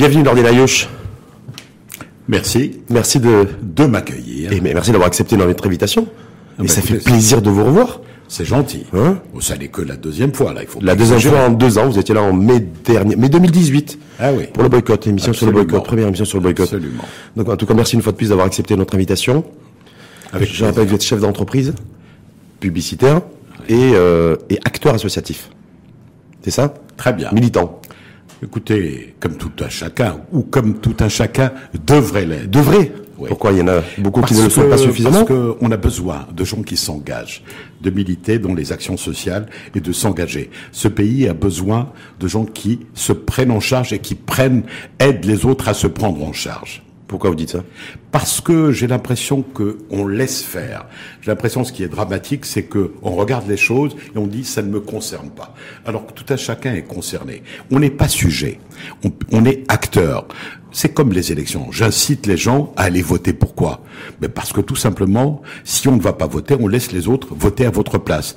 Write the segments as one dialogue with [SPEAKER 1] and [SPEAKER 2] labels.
[SPEAKER 1] Bienvenue Lord Layoche.
[SPEAKER 2] Merci.
[SPEAKER 1] Merci de,
[SPEAKER 2] de m'accueillir.
[SPEAKER 1] Et merci d'avoir accepté notre invitation.
[SPEAKER 2] Ah
[SPEAKER 1] et
[SPEAKER 2] bah
[SPEAKER 1] ça fait plaisir de vous revoir.
[SPEAKER 2] C'est gentil.
[SPEAKER 1] Hein
[SPEAKER 2] Oh, ça n'est que la deuxième fois, là. Il faut
[SPEAKER 1] La deuxième fois en deux ans, vous étiez là en mai dernier, mai 2018.
[SPEAKER 2] Ah oui.
[SPEAKER 1] Pour le boycott, émission sur le boycott, première émission sur le boycott.
[SPEAKER 2] Absolument.
[SPEAKER 1] Donc en tout cas, merci une fois de plus d'avoir accepté notre invitation.
[SPEAKER 2] Avec
[SPEAKER 1] Je rappelle que vous êtes chef d'entreprise, publicitaire et, euh, et acteur associatif. C'est ça?
[SPEAKER 2] Très bien.
[SPEAKER 1] Militant.
[SPEAKER 2] Écoutez, comme tout un chacun, ou comme tout un chacun devrait l'être.
[SPEAKER 1] Devrait.
[SPEAKER 2] Oui.
[SPEAKER 1] Pourquoi il y en a beaucoup qui ne le sont pas suffisamment
[SPEAKER 2] Parce qu'on a besoin de gens qui s'engagent, de militer dans les actions sociales et de s'engager. Ce pays a besoin de gens qui se prennent en charge et qui prennent, aident les autres à se prendre en charge.
[SPEAKER 1] Pourquoi vous dites ça?
[SPEAKER 2] Parce que j'ai l'impression que on laisse faire. J'ai l'impression ce qui est dramatique, c'est que on regarde les choses et on dit ça ne me concerne pas. Alors que tout un chacun est concerné. On n'est pas sujet. On, on est acteur. C'est comme les élections. J'incite les gens à aller voter. Pourquoi? Mais parce que tout simplement, si on ne va pas voter, on laisse les autres voter à votre place.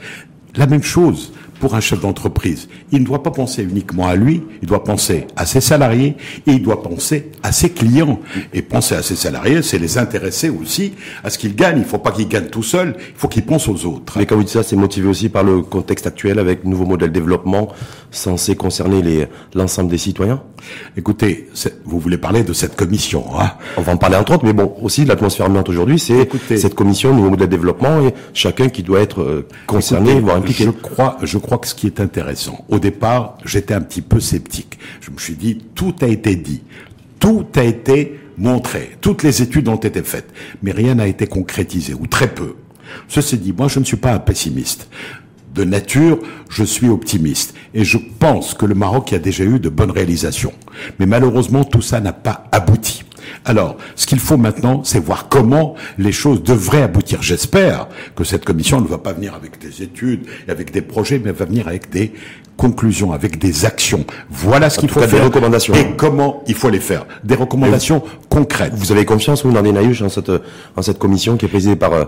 [SPEAKER 2] La même chose pour un chef d'entreprise. Il ne doit pas penser uniquement à lui, il doit penser à ses salariés et il doit penser à ses clients. Et penser à ses salariés, c'est les intéresser aussi à ce qu'ils gagnent. Il ne faut pas qu'ils gagnent tout seuls, il faut qu'ils pensent aux autres.
[SPEAKER 1] Mais quand vous dites ça, c'est motivé aussi par le contexte actuel avec nouveau modèle de développement censé concerner l'ensemble des citoyens
[SPEAKER 2] Écoutez, vous voulez parler de cette commission, hein
[SPEAKER 1] On va en parler entre autres, mais bon, aussi l'atmosphère ambiante aujourd'hui, c'est cette commission nouveau modèle de développement et chacun qui doit être euh, concerné,
[SPEAKER 2] Écoutez,
[SPEAKER 1] voire impliqué.
[SPEAKER 2] Je crois, je crois que ce qui est intéressant, au départ, j'étais un petit peu sceptique. Je me suis dit, tout a été dit, tout a été montré, toutes les études ont été faites, mais rien n'a été concrétisé, ou très peu. Ceci dit, moi, je ne suis pas un pessimiste. De nature, je suis optimiste et je pense que le Maroc a déjà eu de bonnes réalisations. Mais malheureusement, tout ça n'a pas abouti. Alors, ce qu'il faut maintenant, c'est voir comment les choses devraient aboutir. J'espère que cette commission ne va pas venir avec des études et avec des projets, mais va venir avec des conclusions, avec des actions. Voilà ce qu'il faut
[SPEAKER 1] cas, des
[SPEAKER 2] faire.
[SPEAKER 1] recommandations.
[SPEAKER 2] Et comment il faut les faire. Des recommandations concrètes.
[SPEAKER 1] Vous avez confiance, vous, dans Naïuch, en cette, en cette commission qui est présidée par, euh,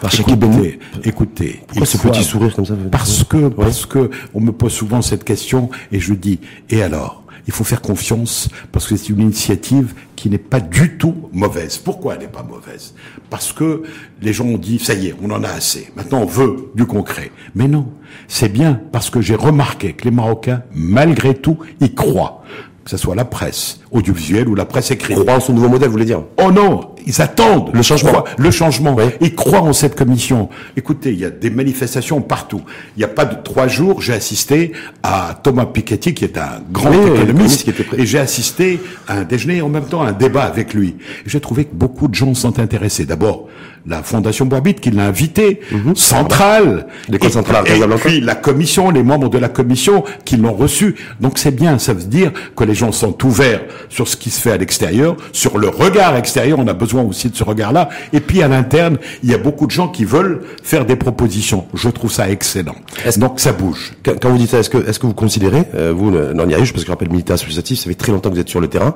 [SPEAKER 1] par
[SPEAKER 2] Écoutez, écoutez.
[SPEAKER 1] Pourquoi ce petit sourire comme ça
[SPEAKER 2] Parce que, parce que, on me pose souvent cette question et je dis, et alors? Il faut faire confiance parce que c'est une initiative qui n'est pas du tout mauvaise. Pourquoi elle n'est pas mauvaise? Parce que les gens ont dit, ça y est, on en a assez. Maintenant, on veut du concret. Mais non, c'est bien parce que j'ai remarqué que les Marocains, malgré tout, y croient. Que ce soit la presse audiovisuelle ou la presse écrite.
[SPEAKER 1] Croire en ce nouveau modèle, vous voulez dire?
[SPEAKER 2] Oh non, ils attendent
[SPEAKER 1] Le changement.
[SPEAKER 2] Ils croient- Le changement.
[SPEAKER 1] Oui.
[SPEAKER 2] Ils croient en cette commission. Écoutez, il y a des manifestations partout. Il n'y a pas de trois jours, j'ai assisté à Thomas Piketty, qui est un grand
[SPEAKER 1] Oui,
[SPEAKER 2] économiste,
[SPEAKER 1] qui était
[SPEAKER 2] et j'ai assisté à un déjeuner et en même temps à un débat avec lui. Et J'ai trouvé que beaucoup de gens sont intéressés. D'abord, la Fondation Boabit qui l'a invité, centrale.
[SPEAKER 1] Mhm.
[SPEAKER 2] Et-
[SPEAKER 1] centrale à
[SPEAKER 2] Et
[SPEAKER 1] Casablanca.
[SPEAKER 2] puis la commission, les membres de la commission qui l'ont reçu. Donc c'est bien, ça veut dire que les gens sont ouverts sur ce qui se fait à l'extérieur, sur le regard extérieur, on a besoin aussi de ce regard-là. Et puis à l'interne, il y a beaucoup de gens qui veulent faire des propositions. Je trouve ça excellent. Donc ça bouge.
[SPEAKER 1] Quand, vous dites ça, est-ce que, est-ce que vous considérez, euh, vous, Naïuch, parce que je rappelle militant associatif, ça fait très longtemps que vous êtes sur le terrain,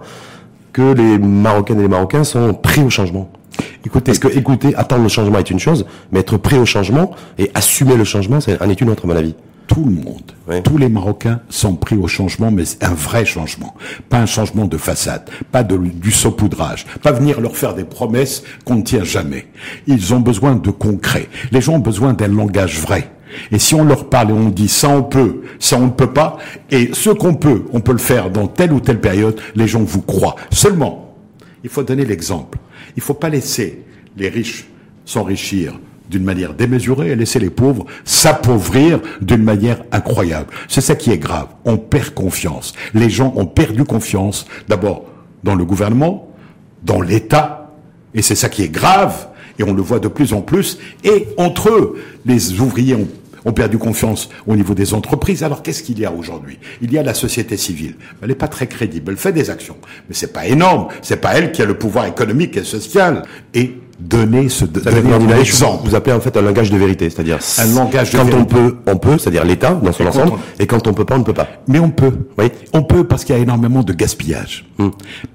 [SPEAKER 1] que les Marocaines et les Marocains sont prêts au changement?
[SPEAKER 2] Écoutez,
[SPEAKER 1] Parce que écouter, attendre le changement est une chose, mais être prêt au changement et assumer le changement, c'est en est une autre, à mon avis.
[SPEAKER 2] Tout le monde,
[SPEAKER 1] Oui.
[SPEAKER 2] tous les Marocains sont pris au changement, mais un vrai changement. Pas un changement de façade, pas de, du saupoudrage, pas venir leur faire des promesses qu'on ne tient jamais. Ils ont besoin de concret. Les gens ont besoin d'un langage vrai. Et si on leur parle et on dit ça on peut, ça on ne peut pas, et ce qu'on peut, on peut le faire dans telle ou telle période, les gens vous croient. Seulement, il faut donner l'exemple. Il faut pas laisser les riches s'enrichir d'une manière démesurée et laisser les pauvres s'appauvrir d'une manière incroyable. C'est ça qui est grave. On perd confiance. Les gens ont perdu confiance d'abord dans le gouvernement, dans l'État, et c'est ça qui est grave, et on le voit de plus en plus, et entre eux, les ouvriers ont ont perdu confiance au niveau des entreprises. Alors qu'est-ce qu'il y a aujourd'hui? Il y a la société civile. Elle n'est pas très crédible. Elle fait des actions, mais c'est pas énorme. C'est pas elle qui a le pouvoir économique et social. Et donner ce donner exemple.
[SPEAKER 1] vous appelez en fait un langage de vérité, c'est-à-dire
[SPEAKER 2] Un langage de
[SPEAKER 1] quand on peut, on peut, c'est-à-dire l'État dans son
[SPEAKER 2] Et quand
[SPEAKER 1] ensemble,
[SPEAKER 2] on-
[SPEAKER 1] et quand on peut pas, on ne peut pas.
[SPEAKER 2] Mais on peut.
[SPEAKER 1] Oui.
[SPEAKER 2] On peut parce qu'il y a énormément de gaspillage.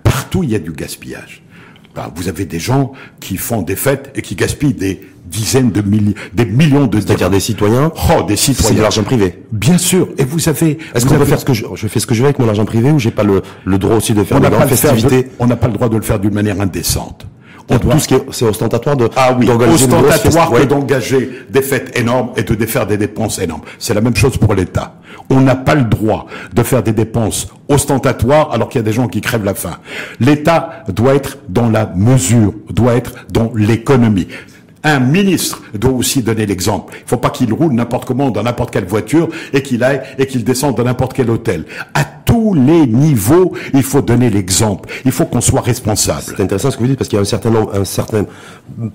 [SPEAKER 2] Partout, il y a du gaspillage. Ben, vous avez des gens qui font des fêtes et qui gaspillent des dizaines de milliers, des millions de
[SPEAKER 1] C'est-à-dire des citoyens
[SPEAKER 2] Oh, des
[SPEAKER 1] C'est
[SPEAKER 2] citoyens.
[SPEAKER 1] de l'argent privé.
[SPEAKER 2] Bien sûr. Et vous avez.
[SPEAKER 1] Est-ce
[SPEAKER 2] vous
[SPEAKER 1] qu'on peut faire ce que je, je fais ce que je veux avec mon argent privé ou j'ai pas le, le droit aussi de faire
[SPEAKER 2] on
[SPEAKER 1] des grandes
[SPEAKER 2] de- on n'a pas le droit de le faire d'une manière indécente. On
[SPEAKER 1] Donc,
[SPEAKER 2] doit-
[SPEAKER 1] Tout ce qui est, c'est ostentatoire de,
[SPEAKER 2] Ah oui, ostentatoire que d'engager des fêtes énormes et de faire des dépenses énormes. C'est la même chose pour l'État. On n'a pas le droit de faire des dépenses ostentatoires alors qu'il y a des gens qui crèvent la faim. L'État doit être dans la mesure, doit être dans l'économie. Un ministre doit aussi donner l'exemple. Il ne faut pas qu'il roule n'importe comment dans n'importe quelle voiture et qu'il aille et qu'il descende dans n'importe quel hôtel. À tous les niveaux, il faut donner l'exemple. Il faut qu'on soit responsable.
[SPEAKER 1] C'est intéressant ce que vous dites parce qu'il y a un certain nombre, un certain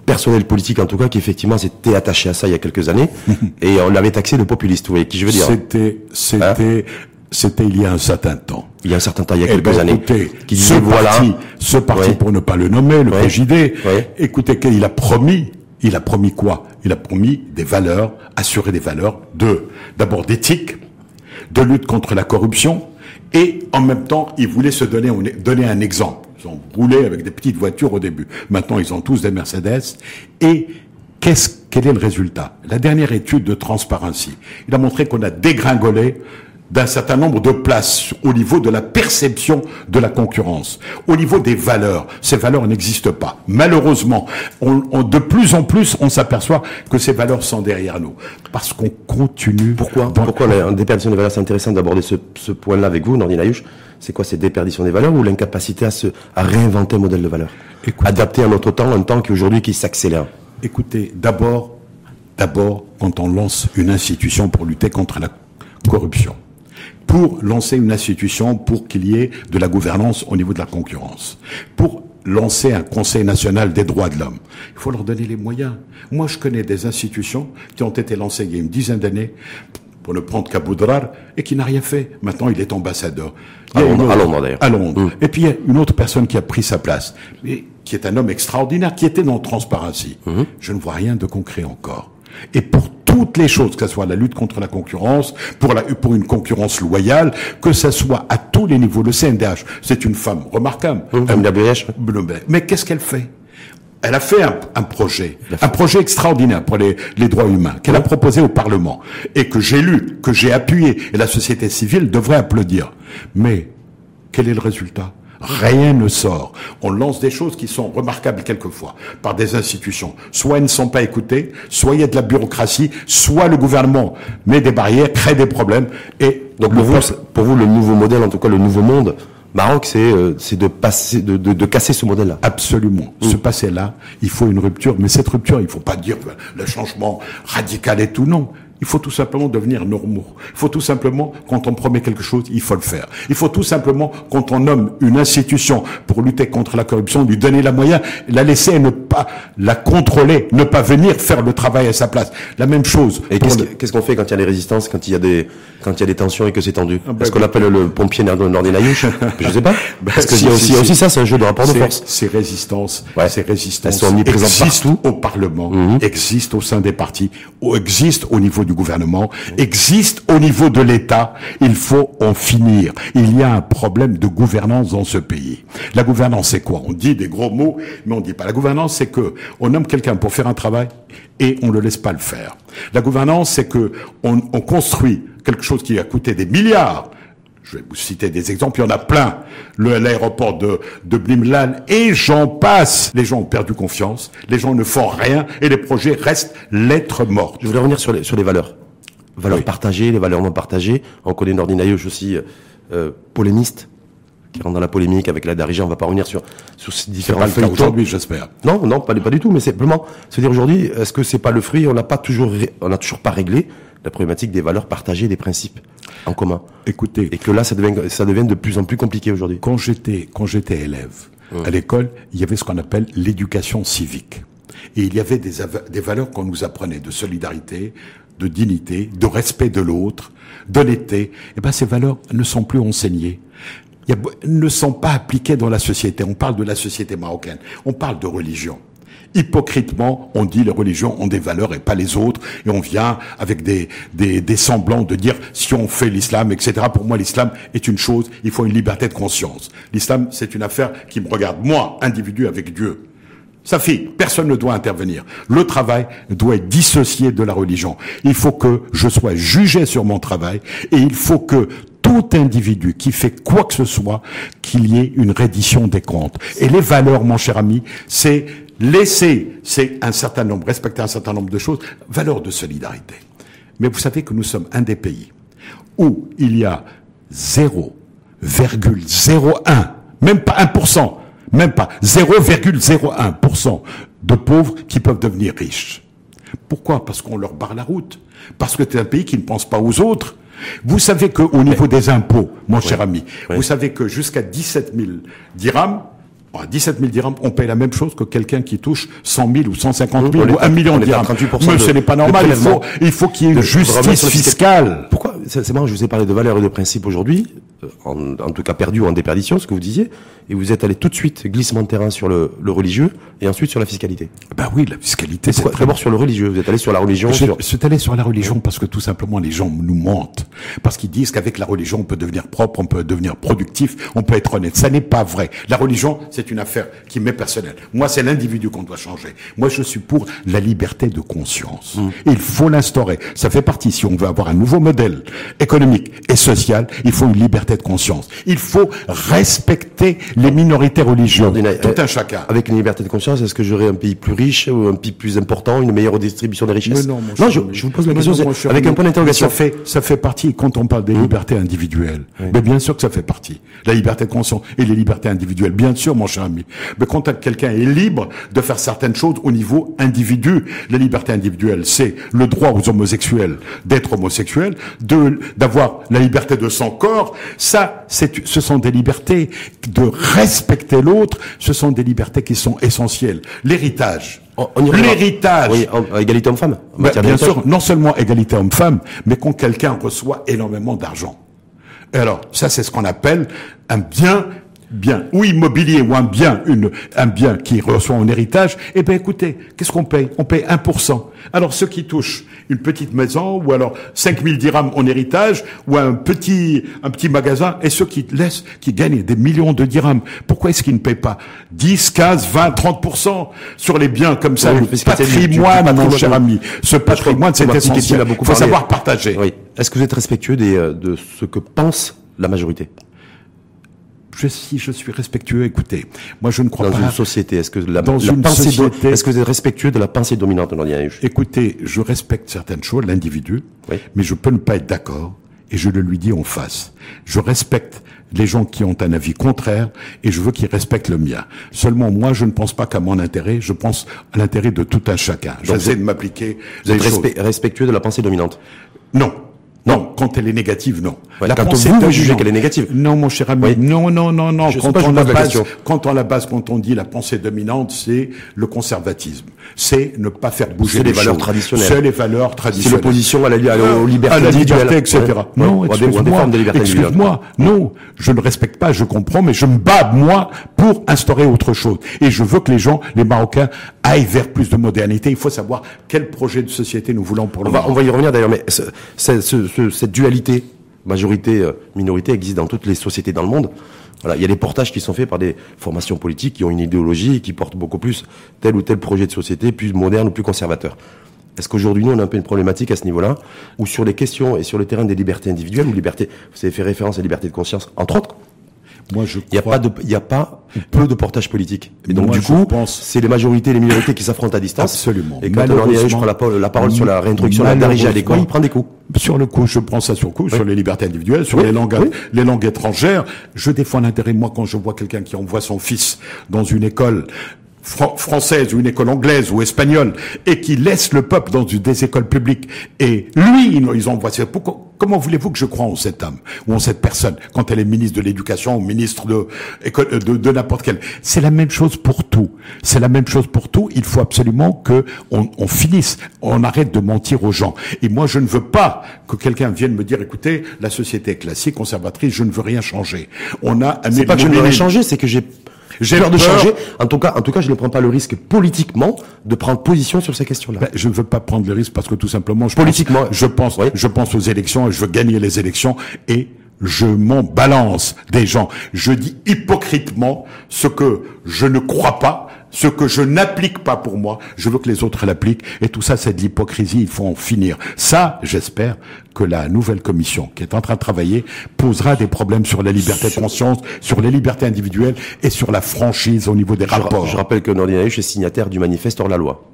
[SPEAKER 1] personnel politique en tout cas qui effectivement s'était attaché à ça il y a quelques années et on l'avait taxé de populiste. Vous voyez qui je veux dire
[SPEAKER 2] C'était, c'était, c'était il y a un certain temps.
[SPEAKER 1] Il y a un certain temps, il y a
[SPEAKER 2] Eh
[SPEAKER 1] quelques
[SPEAKER 2] ben,
[SPEAKER 1] années,
[SPEAKER 2] écoutez,
[SPEAKER 1] qui
[SPEAKER 2] ce
[SPEAKER 1] voilà,
[SPEAKER 2] parti, ce parti pour ne pas le nommer, le. PJD, écoutez, qu'il a promis, il a promis quoi? Il a promis des valeurs, assurer des valeurs de, d'abord d'éthique, de lutte contre la corruption, et en même temps, il voulait se donner, donner un exemple. Ils ont roulé avec des petites voitures au début. Maintenant, ils ont tous des Mercedes. Et qu'est-ce, quel est le résultat? La dernière étude de Transparency, il a montré qu'on a dégringolé d'un certain nombre de places au niveau de la perception de la concurrence, au niveau des valeurs. Ces valeurs n'existent pas. Malheureusement, on, on- de plus en plus, on s'aperçoit que ces valeurs sont derrière nous. Parce qu'on continue.
[SPEAKER 1] Pourquoi Pourquoi la déperdition des valeurs C'est intéressant d'aborder ce, ce point-là avec vous, Nordine Ayush. C'est quoi cette déperdition des valeurs ou l'incapacité à, se, à réinventer un modèle de valeur?
[SPEAKER 2] Écoute-
[SPEAKER 1] Adapté à notre temps, un temps qui aujourd'hui qui s'accélère.
[SPEAKER 2] Écoutez, d'abord, d'abord, quand on lance une institution pour lutter contre la corruption, pour lancer une institution pour qu'il y ait de la gouvernance au niveau de la concurrence, pour lancer un Conseil national des droits de l'homme, il faut leur donner les moyens. Moi, je connais des institutions qui ont été lancées il y a une dizaine d'années, pour ne prendre qu'à Boudrar, et qui n'a rien fait. Maintenant, il est ambassadeur. Il
[SPEAKER 1] À Londres-
[SPEAKER 2] autre-
[SPEAKER 1] à Londres, d'ailleurs.
[SPEAKER 2] À Londres. Et puis, il y a une autre personne qui a pris sa place, mais qui est un homme extraordinaire, qui était dans Transparency.
[SPEAKER 1] Mhm.
[SPEAKER 2] Je ne vois rien de concret encore. Et pour toutes les choses, que ce soit la lutte contre la concurrence, pour, la, pour une concurrence loyale, que ce soit à tous les niveaux, le CNDH, c'est une femme remarquable. Mais qu'est-ce qu'elle fait? Elle a fait un, un projet, un projet extraordinaire pour les, les droits humains, qu'elle a proposé au Parlement, et que j'ai lu, que j'ai appuyé, et la société civile devrait applaudir. Mais quel est le résultat? Rien ne sort. On lance des choses qui sont remarquables quelquefois par des institutions. Soit elles ne sont pas écoutées, soit il y a de la bureaucratie, soit le gouvernement met des barrières, crée des problèmes. Et
[SPEAKER 1] Donc pour vous, pour le nouveau modèle, en tout cas le nouveau monde, Maroc, c'est euh, de passer, de, de, de casser ce modèle-là.
[SPEAKER 2] Absolument. Ce passé-là, il faut une rupture. Mais cette rupture, il faut pas dire que le changement radical et tout. Non. Il faut tout simplement devenir normaux. Il faut tout simplement, quand on promet quelque chose, il faut le faire. Il faut tout simplement, quand on nomme une institution pour lutter contre la corruption, lui donner la moyen, la laisser et ne pas la contrôler, ne pas venir faire le travail à sa place. La même chose.
[SPEAKER 1] Et qu'est-ce
[SPEAKER 2] le-
[SPEAKER 1] que- qu'on fait quand il y a des résistances, quand il y a des, quand il y a des tensions et que c'est tendu
[SPEAKER 2] bah,
[SPEAKER 1] Est-ce qu'on appelle le pompier Nordine Ayush Je sais pas.
[SPEAKER 2] Ben,
[SPEAKER 1] Parce qu'il
[SPEAKER 2] si,
[SPEAKER 1] y a
[SPEAKER 2] si,
[SPEAKER 1] aussi, il y a
[SPEAKER 2] si.
[SPEAKER 1] aussi ça, c'est un jeu de rapport de force.
[SPEAKER 2] Ces résistances,
[SPEAKER 1] Ouais.
[SPEAKER 2] ces résistances
[SPEAKER 1] Elles sont omniprésentes
[SPEAKER 2] existent
[SPEAKER 1] partout. Mhm.
[SPEAKER 2] au Parlement, existent au sein des partis, existent au niveau du gouvernement, existent au niveau de l'État. Il faut en finir. Il y a un problème de gouvernance dans ce pays. La gouvernance, c'est quoi? On dit des gros mots, mais on dit pas. La gouvernance, c'est que on nomme quelqu'un pour faire un travail et on le laisse pas le faire. La gouvernance, c'est que on construit quelque chose qui a coûté des milliards je vais vous citer des exemples, il y en a plein. Le, l'aéroport de, de Blimlan et j'en passe. Les gens ont perdu confiance, les gens ne font rien et les projets restent lettres mortes.
[SPEAKER 1] Je voudrais revenir sur les, sur les valeurs. Valeurs
[SPEAKER 2] Oui.
[SPEAKER 1] partagées, les valeurs non partagées. On connaît Nordine Ayush aussi, euh, polémiste, qui rentre dans la polémique avec la Darija. On va pas revenir sur, sur ces
[SPEAKER 2] C'est
[SPEAKER 1] différents
[SPEAKER 2] pas le cas aujourd'hui, j'espère.
[SPEAKER 1] Non, non, pas, pas du tout, mais simplement se dire aujourd'hui, est-ce que c'est pas le fruit? On n'a pas toujours, ré- on n'a toujours pas réglé la problématique des valeurs partagées, des principes en commun,
[SPEAKER 2] Écoutez,
[SPEAKER 1] et que là, ça devient, ça devient de plus en plus compliqué aujourd'hui.
[SPEAKER 2] quand j'étais quand j'étais élève à l'école, il y avait ce qu'on appelle l'éducation civique. Et il y avait des, des valeurs qu'on nous apprenait de solidarité, de dignité, de respect de l'autre, d'honnêteté. Et ben ces valeurs ne sont plus enseignées. Il y a, ne sont pas appliquées dans la société. On parle de la société marocaine. On parle de religion. Hypocritement, on dit les religions ont des valeurs et pas les autres, et on vient avec des, des, des semblants de dire si on fait l'islam, etc. Pour moi, l'islam est une chose, il faut une liberté de conscience. L'islam, c'est une affaire qui me regarde, moi, individu avec Dieu. Ça fait, personne ne doit intervenir. Le travail doit être dissocié de la religion. Il faut que je sois jugé sur mon travail et il faut que tout individu qui fait quoi que ce soit, qu'il y ait une reddition des comptes. Et les valeurs, mon cher ami, c'est laisser, c'est un certain nombre, respecter un certain nombre de choses, valeurs de solidarité. Mais vous savez que nous sommes un des pays où il y a 0,01, même pas 1%, même pas 0,01% de pauvres qui peuvent devenir riches. Pourquoi? Parce qu'on leur barre la route. Parce que c'est un pays qui ne pense pas aux autres. Vous savez qu'au niveau des impôts, mon cher ami, vous savez que jusqu'à 17 000 dirhams, à 17 000 dirhams, on paye la même chose que quelqu'un qui touche 100 000 ou 150 000 ou 1 million de dirhams. Mais ce n'est pas normal. Il faut, il faut qu'il y ait une justice fiscale.
[SPEAKER 1] Pourquoi C'est marrant, je vous ai parlé de valeurs et de principes aujourd'hui, en, en, tout cas perdu ou en déperdition, ce que vous disiez, et vous êtes allé tout de suite glissement de terrain sur le, le religieux et ensuite sur la fiscalité.
[SPEAKER 2] Ben oui, la fiscalité, c'est
[SPEAKER 1] d'abord sur le religieux. Vous êtes allé sur la religion.
[SPEAKER 2] Je,
[SPEAKER 1] sur...
[SPEAKER 2] suis allé sur la religion parce que tout simplement les gens nous mentent, parce qu'ils disent qu'avec la religion on peut devenir propre, on peut devenir productif, on peut être honnête. Ça n'est pas vrai. La religion, c'est une affaire qui m'est personnelle. Moi, c'est l'individu qu'on doit changer. Moi, je suis pour la liberté de conscience. Mmh. Il faut l'instaurer. Ça fait partie. Si on veut avoir un nouveau modèle économique et social, il faut une liberté de conscience. Il faut respecter les minorités religieuses. Tout un chacun.
[SPEAKER 1] Avec une liberté de conscience, est-ce que j'aurai un pays plus riche ou un pays plus important, une meilleure distribution des richesses?
[SPEAKER 2] Non, non, je, je, vous pose la question non, avec un point d'interrogation. Ça fait, ça fait partie quand on parle des mmh. libertés individuelles. Oui. Mais bien sûr que ça fait partie. La liberté de conscience et les libertés individuelles. Bien sûr, mon cher ami. Mais quand quelqu'un est libre de faire certaines choses au niveau individu, la liberté individuelle, c'est le droit aux homosexuels d'être homosexuels, de d'avoir la liberté de son corps. Ça, ce sont des libertés de respecter l'autre. Ce sont des libertés qui sont essentielles. L'héritage. L'héritage.
[SPEAKER 1] Oui, égalité homme-femme.
[SPEAKER 2] Ben, bien sûr, non seulement égalité homme-femme, mais quand quelqu'un reçoit énormément d'argent. Alors, ça, c'est ce qu'on appelle un bien bien ou immobilier ou un bien, une, un bien qui reçoit un héritage, eh ben écoutez, qu'est-ce qu'on paye? On paye 1%. Alors ceux qui touchent une petite maison ou alors 5000 dirhams en héritage ou un petit, un petit magasin et ceux qui laissent, qui gagnent des millions de dirhams, pourquoi est-ce qu'ils ne payent pas? 10, 15, 20, 30% sur les biens comme ça, oui, le patrimoine, mon cher ami. Ce patrimoine, c'est essentiel. Il faut savoir partager.
[SPEAKER 1] Oui. Est-ce que vous êtes respectueux des, euh, de ce que pense la majorité?
[SPEAKER 2] Je, si je suis respectueux, écoutez, moi je ne crois
[SPEAKER 1] dans
[SPEAKER 2] pas.
[SPEAKER 1] Dans une société, est-ce que la, dans la une pensée société, est-ce que vous êtes respectueux de la pensée dominante dans
[SPEAKER 2] Écoutez, je respecte certaines choses, l'individu, oui. mais je peux ne pas être d'accord et je le lui dis en face. Je respecte les gens qui ont un avis contraire et je veux qu'ils respectent le mien. Seulement moi, je ne pense pas qu'à mon intérêt, je pense à l'intérêt de tout un chacun. J'essaie de m'appliquer.
[SPEAKER 1] Vous êtes respect, respectueux de la pensée dominante?
[SPEAKER 2] Non. Non, quand elle est négative, non.
[SPEAKER 1] Voilà, quand vous, vous jugez qu'elle est négative.
[SPEAKER 2] Non, mon cher ami. Oui. Non, non, non, non. quand on, la base, quand on la base, quand on dit la pensée dominante, c'est le conservatisme. C'est ne pas faire bouger
[SPEAKER 1] les,
[SPEAKER 2] les
[SPEAKER 1] valeurs traditionnelles.
[SPEAKER 2] C'est les valeurs traditionnelles.
[SPEAKER 1] C'est l'opposition à la, à la, aux libertés
[SPEAKER 2] à la liberté, etc. Ouais. Non, excuse-moi. Excuse-moi. Non, je ne respecte pas, je comprends, mais je me bats, moi, pour instaurer autre chose. Et je veux que les gens, les Marocains, aillent vers plus de modernité. Il faut savoir quel projet de société nous voulons pour le
[SPEAKER 1] on va, on va y revenir d'ailleurs, mais cette dualité majorité-minorité existe dans toutes les sociétés dans le monde. Il y a des portages qui sont faits par des formations politiques qui ont une idéologie et qui portent beaucoup plus tel ou tel projet de société, plus moderne ou plus conservateur. Est-ce qu'aujourd'hui, nous, on a un peu une problématique à ce niveau-là, ou sur les questions et sur le terrain des libertés individuelles, ou liberté, vous avez fait référence à la liberté de conscience, entre autres,
[SPEAKER 2] moi, je
[SPEAKER 1] il n'y a pas de, il y a pas peu de portage politique. Et donc,
[SPEAKER 2] Moi,
[SPEAKER 1] du coup, c'est les majorités et les minorités qui s'affrontent à distance.
[SPEAKER 2] Absolument.
[SPEAKER 1] Et quand on je prend la, parole, la parole sur la réintroduction de la darija à l'école, il prend des coups.
[SPEAKER 2] Sur le coup, je prends ça sur le coup, oui. sur les libertés individuelles, sur oui. les langues, oui. les langues étrangères. Je défends l'intérêt, moi, quand je vois quelqu'un qui envoie son fils dans une école fr française ou une école anglaise ou espagnole et qui laisse le peuple dans une, des écoles publiques. Et lui ils envoient pourquoi comment voulez-vous que je croie en cet homme ou en cette personne quand elle est ministre de l'éducation ou ministre de de, de, de n'importe quel c'est la même chose pour tout. C'est la même chose pour tout. Il faut absolument que on, on, finisse. On arrête de mentir aux gens. Et moi je ne veux pas que quelqu'un vienne me dire écoutez la société est classique conservatrice je ne veux rien changer. On a
[SPEAKER 1] c'est pas que je ne veux rien changer c'est que j'ai J'ai peur de changer. En tout cas, en tout cas, je ne prends pas le risque politiquement de prendre position sur ces questions-là.
[SPEAKER 2] Ben, je ne veux pas prendre le risque parce que tout simplement, je
[SPEAKER 1] politiquement,
[SPEAKER 2] pense, je pense, je pense aux élections et je veux gagner les élections et je m'en balance des gens. Je dis hypocritement ce que je ne crois pas, ce que je n'applique pas pour moi, je veux que les autres l'appliquent. Et tout ça, c'est de l'hypocrisie, il faut en finir. Ça, j'espère que la nouvelle commission qui est en train de travailler posera des problèmes sur la liberté de conscience, sur les libertés individuelles et sur la franchise au niveau des rapports.
[SPEAKER 1] Je rappelle que Nordin est signataire du manifeste hors la loi.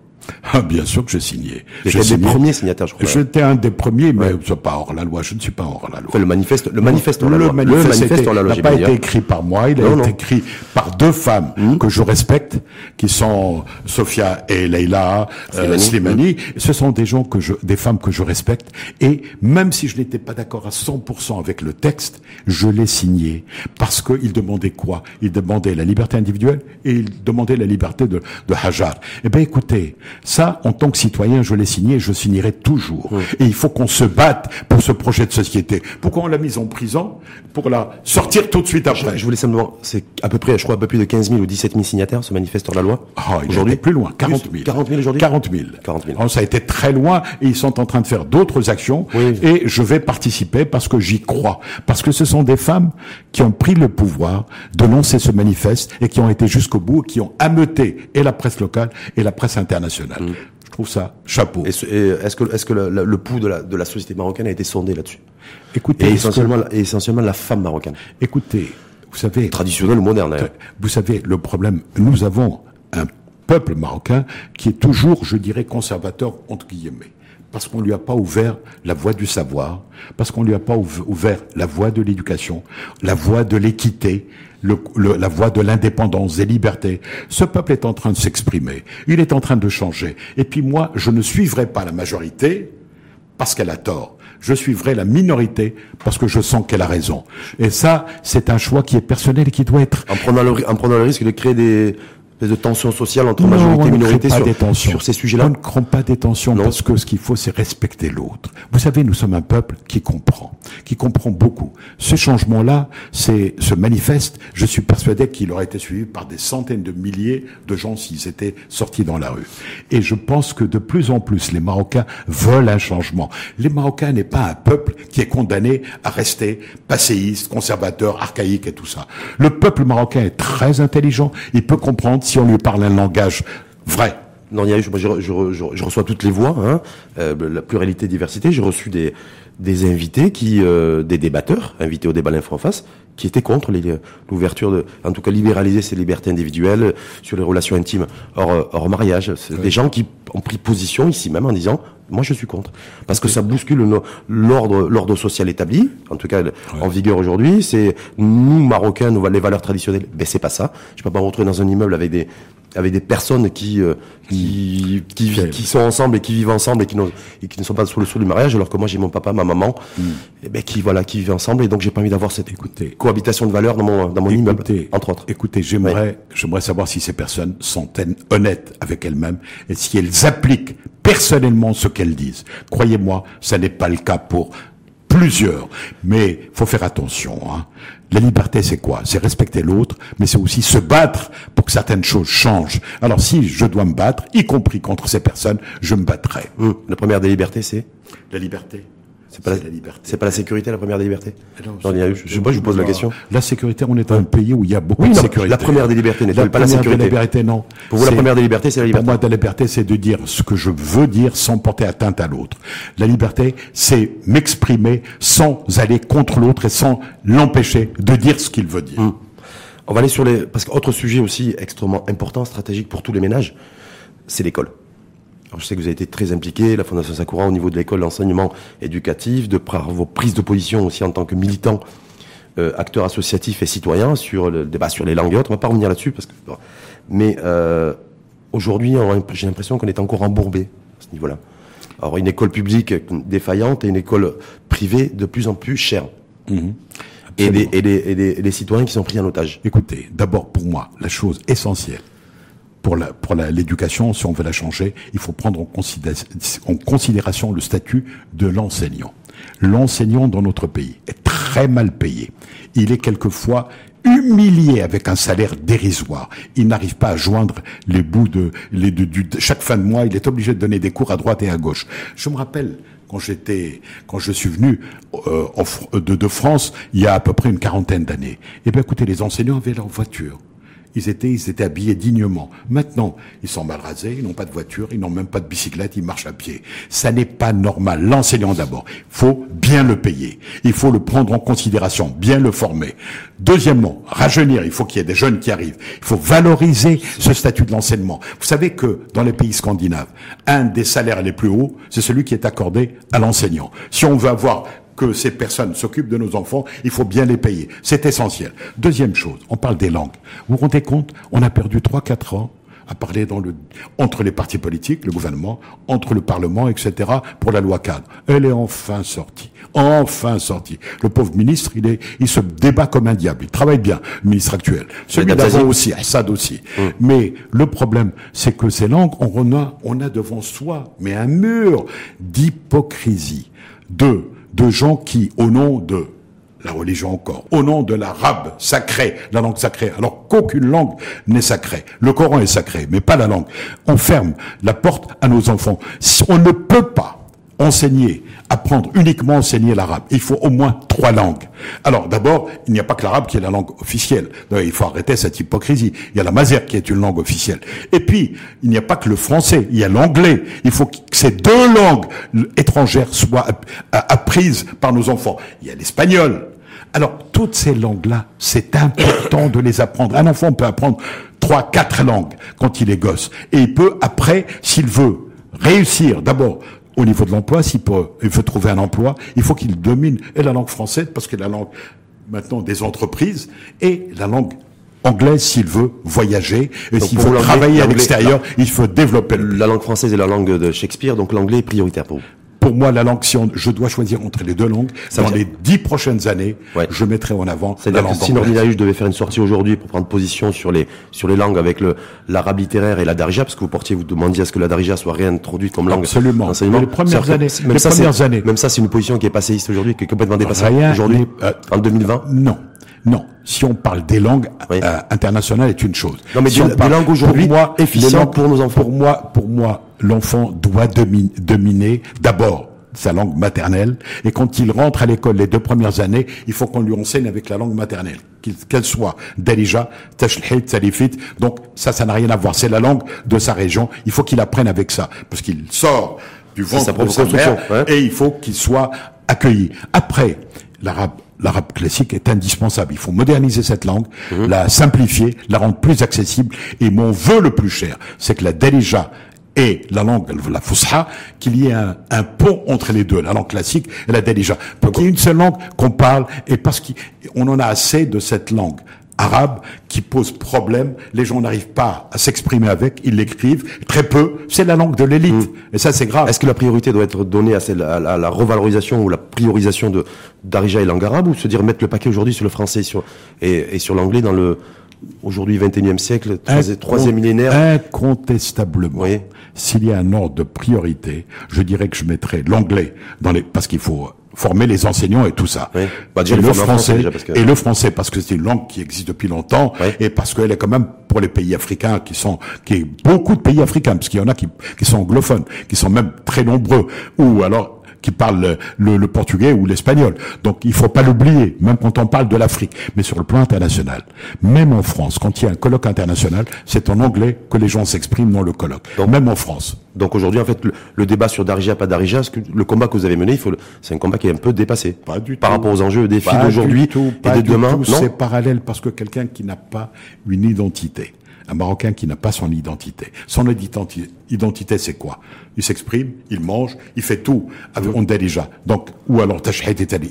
[SPEAKER 2] Ah, bien sûr que j'ai signé.
[SPEAKER 1] J'étais un des premiers signataires, je crois.
[SPEAKER 2] J'étais un des premiers, mais ouais. pas hors la loi. Je ne suis pas hors la loi.
[SPEAKER 1] le manifeste, le manifeste hors la
[SPEAKER 2] le
[SPEAKER 1] loi.
[SPEAKER 2] Manifeste le manifeste hors la loi. n'a pas été écrit par moi. Il a été écrit par deux femmes mmh. que je respecte, qui sont Sophia et Leila euh, Slimani. Mmh. Ce sont des gens que je, des femmes que je respecte. Et même si je n'étais pas d'accord à 100% avec le texte, je l'ai signé parce qu'ils demandaient quoi? Ils demandaient la liberté individuelle et ils demandaient la liberté de, de Hajar. Eh ben, écoutez, ça, en tant que citoyen, je l'ai signé et je signerai toujours. Et il faut qu'on se batte pour ce projet de société. Pourquoi on l'a mise en prison Pour la sortir tout de suite après.
[SPEAKER 1] Je, je voulais simplement, c'est à peu près, je crois, un peu plus de 15 000 ou 17 000 signataires, ce manifeste hors la loi.
[SPEAKER 2] Ah, aujourd'hui plus loin, 40 000.
[SPEAKER 1] 40 000 aujourd'hui
[SPEAKER 2] 40 000. 40 000. Alors, ça a été très loin et ils sont en train de faire d'autres actions oui. et je vais participer parce que j'y crois. Parce que ce sont des femmes qui ont pris le pouvoir de lancer ce manifeste et qui ont été jusqu'au bout, qui ont ameuté et la presse locale et la presse internationale. Mmh. Je trouve ça chapeau.
[SPEAKER 1] Est-ce est que, est-ce que le, le, le pouls de la, de la société marocaine a été sondé là-dessus?
[SPEAKER 2] Écoutez,
[SPEAKER 1] et essentiellement, que... essentiellement la femme marocaine.
[SPEAKER 2] Écoutez, vous savez,
[SPEAKER 1] traditionnel ou moderne. Hein.
[SPEAKER 2] Vous savez, le problème, nous avons un peuple marocain qui est toujours, je dirais, conservateur entre guillemets parce qu'on lui a pas ouvert la voie du savoir, parce qu'on lui a pas ouvert la voie de l'éducation, la voie de l'équité, la voie de l'indépendance, des libertés. Ce peuple est en train de s'exprimer, il est en train de changer. Et puis moi, je ne suivrai pas la majorité parce qu'elle a tort. Je suivrai la minorité parce que je sens qu'elle a raison. Et ça, c'est un choix qui est personnel et qui doit être...
[SPEAKER 1] En prenant le risque de créer des, de tensions sociales entre non, majorité et minorité sur, sur, ces sujets-là
[SPEAKER 2] On ne crée pas des tensions non. parce que ce qu'il faut, c'est respecter l'autre. Vous savez, nous sommes un peuple qui comprend, qui comprend beaucoup. Ce changement-là, c'est se manifeste. Je suis persuadé qu'il aurait été suivi par des centaines de milliers de gens s'ils étaient sortis dans la rue. Et je pense que de plus en plus, les Marocains veulent un changement. Les Marocains n'est pas un peuple qui est condamné à rester passéiste, conservateur, archaïque et tout ça. Le peuple marocain est très intelligent. Il peut comprendre si on lui parle un langage vrai.
[SPEAKER 1] Non, il y a eu, je, reçois toutes les voix, hein, euh, la pluralité, diversité. J'ai reçu des, des invités qui, euh, des débatteurs, invités au débat l'info en face, qui étaient contre l'ouverture de, en tout cas, libéraliser ces libertés individuelles sur les relations intimes hors, hors mariage. C'est oui. des gens qui ont pris position ici même en disant, moi je suis contre, parce que ça bouscule l'ordre, l'ordre social établi, en tout cas en vigueur aujourd'hui. C'est nous Marocains, nous les valeurs traditionnelles. Ben c'est pas ça. Je peux pas me retrouver dans un immeuble avec des avec des personnes qui euh, qui, qui, qui, sont ensemble et qui vivent ensemble et qui, et qui ne sont pas sous le sceau du mariage alors que moi j'ai mon papa ma maman mm. et ben qui voilà qui vivent ensemble et donc j'ai pas envie d'avoir cette écoutez, cohabitation de valeurs dans mon dans mon écoutez, immeuble entre autres.
[SPEAKER 2] Écoutez j'aimerais ouais. j'aimerais savoir si ces personnes sont honnêtes avec elles-mêmes et si elles appliquent personnellement ce qu'elles disent. Croyez-moi ça n'est pas le cas pour plusieurs. Mais faut faire attention. Hein. La liberté, c'est quoi? C'est respecter l'autre, mais c'est aussi se battre pour que certaines choses changent. Alors si je dois me battre, y compris contre ces personnes, je me battrai.
[SPEAKER 1] Mmh. La première des libertés, c'est?
[SPEAKER 2] La liberté.
[SPEAKER 1] C'est pas la, la, liberté. C'est pas la sécurité la première des libertés. Non, non je, je, sais pas, je vous pose la question.
[SPEAKER 2] La sécurité, on est dans un pays où il y a beaucoup
[SPEAKER 1] oui,
[SPEAKER 2] de sécurité.
[SPEAKER 1] La première des libertés n'est
[SPEAKER 2] pas
[SPEAKER 1] la sécurité.
[SPEAKER 2] Des libertés, non.
[SPEAKER 1] Pour vous, la première des libertés, c'est la liberté.
[SPEAKER 2] Pour moi, la liberté, c'est de dire ce que je veux dire sans porter atteinte à l'autre. La liberté, c'est m'exprimer sans aller contre l'autre et sans l'empêcher de dire ce qu'il veut dire.
[SPEAKER 1] Hum. On va aller sur les parce qu'autre sujet aussi extrêmement important, stratégique pour tous les ménages, c'est l'école. Alors, je sais que vous avez été très impliqué, la Fondation Sakura, au niveau de l'école d'enseignement éducatif, de vos prises de position aussi en tant que militant, euh, acteur associatif et citoyen sur le débat sur les langues et autres. On va pas revenir là-dessus parce que, mais euh, aujourd'hui, j'ai l'impression qu'on est encore embourbé à ce niveau-là. Alors, une école publique défaillante et une école privée de plus en plus chère. Mmh. Et, des, et, des, et, des, et des citoyens qui sont pris en otage.
[SPEAKER 2] Écoutez, d'abord pour moi, la chose essentielle, pour la pour l'éducation, si on veut la changer, il faut prendre en, considé en considération le statut de l'enseignant. L'enseignant dans notre pays est très mal payé. Il est quelquefois humiliés avec un salaire dérisoire. Il n'arrive pas à joindre les bouts de, de, du, chaque fin de mois. Il est obligé de donner des cours à droite et à gauche. Je me rappelle quand j'étais, quand je suis venu euh, de, de France il y a à peu près une quarantaine d'années. Eh bien, écoutez, les enseignants avaient leur voiture. Ils étaient, ils étaient habillés dignement. Maintenant, ils sont mal rasés, ils n'ont pas de voiture, ils n'ont même pas de bicyclette, ils marchent à pied. Ça n'est pas normal. L'enseignant d'abord, il faut bien le payer. Il faut le prendre en considération, bien le former. Deuxièmement, rajeunir. Il faut qu'il y ait des jeunes qui arrivent. Il faut valoriser ce statut de l'enseignement. Vous savez que dans les pays scandinaves, un des salaires les plus hauts, c'est celui qui est accordé à l'enseignant. Si on veut avoir que ces personnes s'occupent de nos enfants, il faut bien les payer. C'est essentiel. Deuxième chose, on parle des langues. Vous vous rendez compte On a perdu 3-4 ans à parler dans le, entre les partis politiques, le gouvernement, entre le Parlement, etc., pour la loi cadre. Elle est enfin sortie. Enfin sortie. Le pauvre ministre, il est, il se débat comme un diable. Il travaille bien, le ministre actuel. Celui d'avant aussi, Assad aussi. Mm. Mais le problème, c'est que ces langues, on a, on a devant soi, mais un mur d'hypocrisie. Deux, de gens qui, au nom de la religion encore, au nom de l'arabe sacré, la langue sacrée, alors qu'aucune langue n'est sacrée. Le Coran est sacré, mais pas la langue. On ferme la porte à nos enfants. On ne peut pas enseigner, apprendre uniquement enseigner l'arabe. Il faut au moins trois langues. Alors d'abord, il n'y a pas que l'arabe qui est la langue officielle. il faut arrêter cette hypocrisie. Il y a la mazère qui est une langue officielle. Et puis, il n'y a pas que le français, il y a l'anglais. Il faut que ces deux langues étrangères soient apprises par nos enfants. Il y a l'espagnol. Alors, toutes ces langues-là, c'est important de les apprendre. Un enfant peut apprendre trois, quatre langues quand il est gosse. Et il peut, après, s'il veut réussir, d'abord, au niveau de l'emploi, s'il il veut trouver un emploi, il faut qu'il domine et la langue française, parce que la langue maintenant des entreprises, et la langue anglaise s'il veut voyager, et s'il veut travailler à l'extérieur, il faut développer.
[SPEAKER 1] La langue française est la langue de Shakespeare, donc l'anglais est prioritaire pour vous
[SPEAKER 2] pour moi, la langue, si je dois choisir entre les deux langues, dans les dix prochaines années, je mettrai en avant
[SPEAKER 1] la langue Si Nordinaïch devait faire une sortie aujourd'hui pour prendre position sur les, sur les langues avec le, l'arabe littéraire et la darija, parce que vous portiez, vous demandiez à ce que la darija soit réintroduite comme langue.
[SPEAKER 2] Absolument. les premières années, même ça, premières années.
[SPEAKER 1] Même ça, c'est une position qui est passéiste aujourd'hui, qui est complètement dépassée aujourd'hui, euh, en 2020.
[SPEAKER 2] Non. Non, si on parle des langues euh, internationales, est une chose.
[SPEAKER 1] Non, mais
[SPEAKER 2] si
[SPEAKER 1] des, on parle, langues aujourd'hui efficientes
[SPEAKER 2] pour nos enfants. Pour moi, pour moi, l'enfant doit dominer d'abord sa langue maternelle, et quand il rentre à l'école les deux premières années, il faut qu'on lui enseigne avec la langue maternelle, qu'elle soit Darija, Tashlhit, Salifit, donc ça, ça n'a rien à voir, c'est la langue de sa région, il faut qu'il apprenne avec ça, parce qu'il sort du ventre de sa mère, et il faut qu'il soit accueilli. Après, l'arabe l'arabe classique est indispensable. Il faut moderniser cette langue, mhm. la simplifier, la rendre plus accessible. Et mon vœu le plus cher, c'est que la Darija et la langue, la Fusha, qu'il y ait un, pont entre les deux, la langue classique et la Darija. Pour qu'il y ait une seule langue qu'on parle, et parce qu'on en a assez de cette langue arabe qui pose problème. Les gens n'arrivent pas à s'exprimer avec, ils l'écrivent très peu. C'est la langue de l'élite, mm. et ça c'est grave.
[SPEAKER 1] Est-ce que la priorité doit être donnée à, la, revalorisation ou la priorisation de d'Arija et langue arabe, ou se dire mettre le paquet aujourd'hui sur le français sur, et, et sur l'anglais dans le aujourd'hui 21e siècle, troisième millénaire?
[SPEAKER 2] Incontestablement. S'il y a un ordre de priorité, je dirais que je mettrais l'anglais dans les, parce qu'il faut former les enseignants et tout ça. Bah, et le français, et le français parce que c'est une langue qui existe depuis longtemps et parce qu'elle est quand même pour les pays africains qui sont, qui est beaucoup de pays africains parce qu'il y en a qui, qui sont anglophones, qui sont même très nombreux ou alors qui parlent le, le portugais ou l'espagnol. Donc il faut pas l'oublier, même quand on parle de l'Afrique, mais sur le plan international. Même en France, quand il y a un colloque international, c'est en anglais que les gens s'expriment dans le colloque. Donc, même en France.
[SPEAKER 1] Donc aujourd'hui, en fait, le, débat sur Darija, pas Darija, le combat que vous avez mené, il faut, c'est un combat qui est un peu dépassé.
[SPEAKER 2] Pas du
[SPEAKER 1] Par rapport aux enjeux, aux défis d'aujourd'hui et de demain.
[SPEAKER 2] C'est parallèle parce que quelqu'un qui n'a pas une identité, un Marocain qui n'a pas son identité. Son identité, c'est quoi? Il s'exprime, il mange, il fait tout. On déjà. Donc, ou alors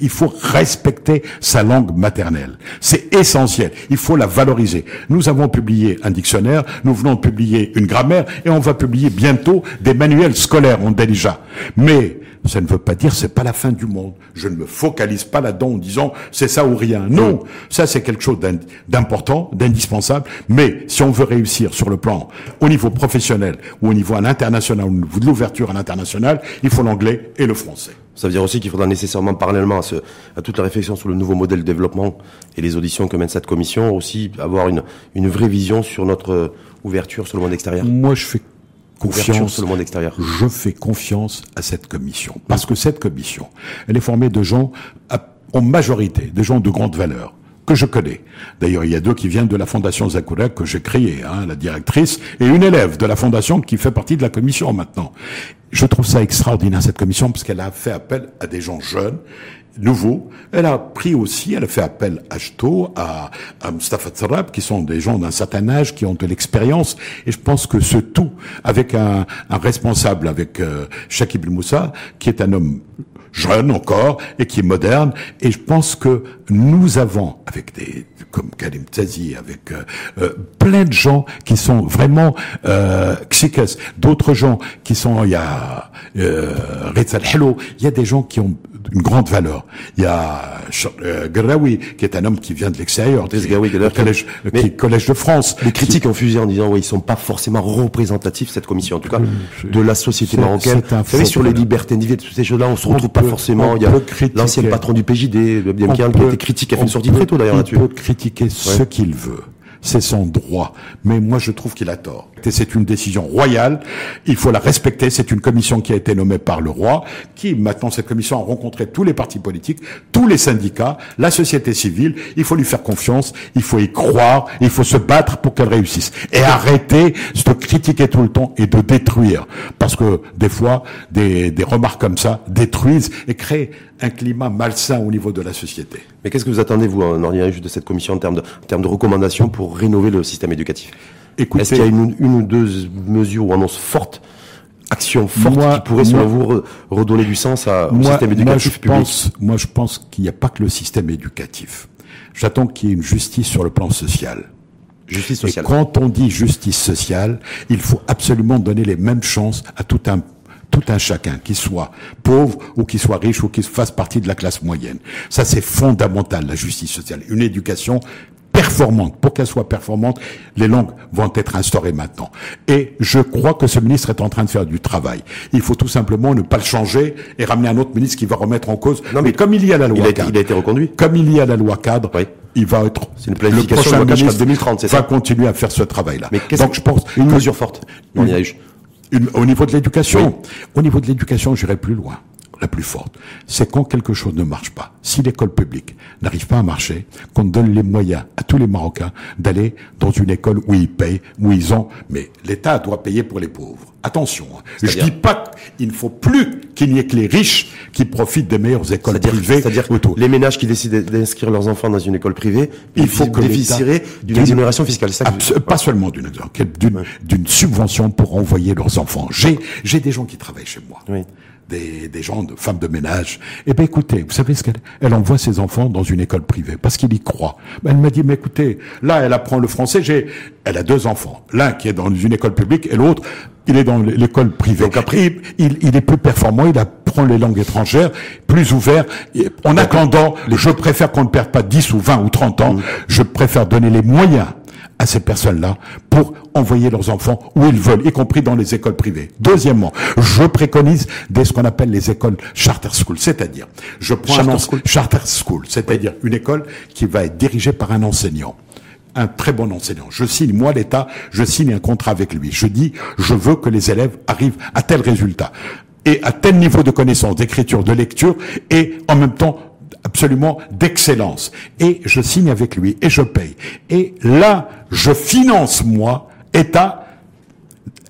[SPEAKER 2] Il faut respecter sa langue maternelle. C'est essentiel. Il faut la valoriser. Nous avons publié un dictionnaire, nous venons de publier une grammaire et on va publier bientôt des manuels scolaires. On dit déjà. Mais ça ne veut pas dire c'est pas la fin du monde. Je ne me focalise pas là-dedans en disant c'est ça ou rien. Non, ça c'est quelque chose d'important, d'indispensable. Mais si on veut réussir sur le plan au niveau professionnel ou au niveau à l'international, au niveau de l'ouverture à l'international, il faut l'anglais et le français.
[SPEAKER 1] Ça veut dire aussi qu'il faudra nécessairement, parallèlement à, à, toute la réflexion sur le nouveau modèle de développement et les auditions que mène cette commission, aussi avoir une, une vraie vision sur notre ouverture sur le monde extérieur.
[SPEAKER 2] Moi, je fais confiance.
[SPEAKER 1] Sur le monde extérieur.
[SPEAKER 2] Je fais confiance à cette commission. Parce que cette commission, elle est formée de gens, en majorité, de gens de grande valeur que je connais. D'ailleurs, il y a deux qui viennent de la Fondation Zakura que j'ai créée, hein, la directrice, et une élève de la Fondation qui fait partie de la commission maintenant. Je trouve ça extraordinaire, cette commission, parce qu'elle a fait appel à des gens jeunes, nouveaux. Elle a pris aussi, elle a fait appel à Jto, à, à Mustafa Tsarab, qui sont des gens d'un certain âge, qui ont de l'expérience. Et je pense que ce tout, avec un, un responsable, avec euh, Shakib Moussa, qui est un homme jeune encore et qui est moderne. Et je pense que nous avons, avec des comme Karim Tzazi, avec euh, euh, plein de gens qui sont vraiment euh, d'autres gens qui sont, il y a euh, Hello, il y a des gens qui ont une grande valeur. Il y a euh, Graoui, qui est un homme qui vient de l'extérieur, collège, qui collège de France.
[SPEAKER 1] Les critiques ont fusé en disant, oui, ils sont pas forcément représentatifs, cette commission, en tout cas, de la société marocaine. Vous savez, sur les libertés individuelles, toutes ces choses-là, on se retrouve pas forcément. Il y a l'ancien patron du PJD, le bien qui a été critique, a fait une sortie très tôt d'ailleurs là-dessus.
[SPEAKER 2] On peut critiquer ce qu'il veut c'est son droit. Mais moi, je trouve qu'il a tort. C'est une décision royale, il faut la respecter. C'est une commission qui a été nommée par le roi, qui maintenant cette commission a rencontré tous les partis politiques, tous les syndicats, la société civile. Il faut lui faire confiance, il faut y croire, il faut se battre pour qu'elle réussisse et arrêter de critiquer tout le temps et de détruire, parce que des fois des, des remarques comme ça détruisent et créent un climat malsain au niveau de la société.
[SPEAKER 1] Mais qu'est-ce que vous attendez vous en de cette commission en termes de, en termes de recommandations pour rénover le système éducatif est-ce qu'il y a une, ou deux mesures ou annonces fortes actions fortes qui pourraient, selon vous, redonner du sens à, au système éducatif
[SPEAKER 2] moi, je Pense, moi, je pense qu'il n'y a pas que le système éducatif. J'attends qu'il y ait une justice sur le plan social.
[SPEAKER 1] Justice sociale.
[SPEAKER 2] Et quand on dit justice sociale, il faut absolument donner les mêmes chances à tout un tout un chacun, qu'il soit pauvre ou qu'il soit riche ou qu'il fasse partie de la classe moyenne. Ça, c'est fondamental, la justice sociale. Une éducation performante. Pour qu'elle soit performante, les langues vont être instaurées maintenant. Et je crois que ce ministre est en train de faire du travail. Il faut tout simplement ne pas le changer et ramener un autre ministre qui va remettre en cause.
[SPEAKER 1] Non, mais, comme il y a la loi il cadre, il a été reconduit.
[SPEAKER 2] Comme il y a la loi cadre, il va être.
[SPEAKER 1] C'est une planification le prochain ministre 2030,
[SPEAKER 2] va continuer à faire ce travail-là.
[SPEAKER 1] Mais Donc je pense une mesure forte.
[SPEAKER 2] au niveau de l'éducation, au niveau de l'éducation, j'irai plus loin la plus forte, c'est quand quelque chose ne marche pas. Si l'école publique n'arrive pas à marcher, qu'on donne les moyens à tous les Marocains d'aller dans une école où ils payent, où ils ont, mais l'État doit payer pour les pauvres. Attention, hein. je dis pas qu'il ne faut plus qu'il n'y ait que les riches qui profitent des meilleures écoles privées.
[SPEAKER 1] C'est-à-dire les ménages qui décident d'inscrire leurs enfants dans une école privée, il faut que bénéficieraient d'une exonération fiscale. Ça
[SPEAKER 2] pas seulement d'une d'une subvention pour envoyer leurs enfants. J'ai j'ai des gens qui travaillent chez moi. Oui des, des gens, de femmes de ménage. Eh ben écoutez, vous savez ce qu'elle elle envoie ses enfants dans une école privée parce qu'il y croit. Ben, elle m'a dit mais écoutez, là elle apprend le français. J'ai, elle a deux enfants, l'un qui est dans une école publique et l'autre il est dans l'école privée. Donc après, il, il, est plus performant, il apprend les langues étrangères, plus ouvert. En attendant, je préfère qu'on ne perde pas 10 ou 20 ou 30 ans. Mm. Je préfère donner les moyens à ces personnes-là pour envoyer leurs enfants où ils veulent, y compris dans les écoles privées. Deuxièmement, je préconise des ce qu'on appelle les écoles charter school, c'est-à-dire je prends charter un school, charter school, c'est-à-dire une école qui va être dirigée par un enseignant un très bon enseignant. Je signe, moi l'État, je signe un contrat avec lui. Je dis, je veux que les élèves arrivent à tel résultat et à tel niveau de connaissance, d'écriture, de lecture, et en même temps absolument d'excellence. Et je signe avec lui et je paye. Et là, je finance, moi, État,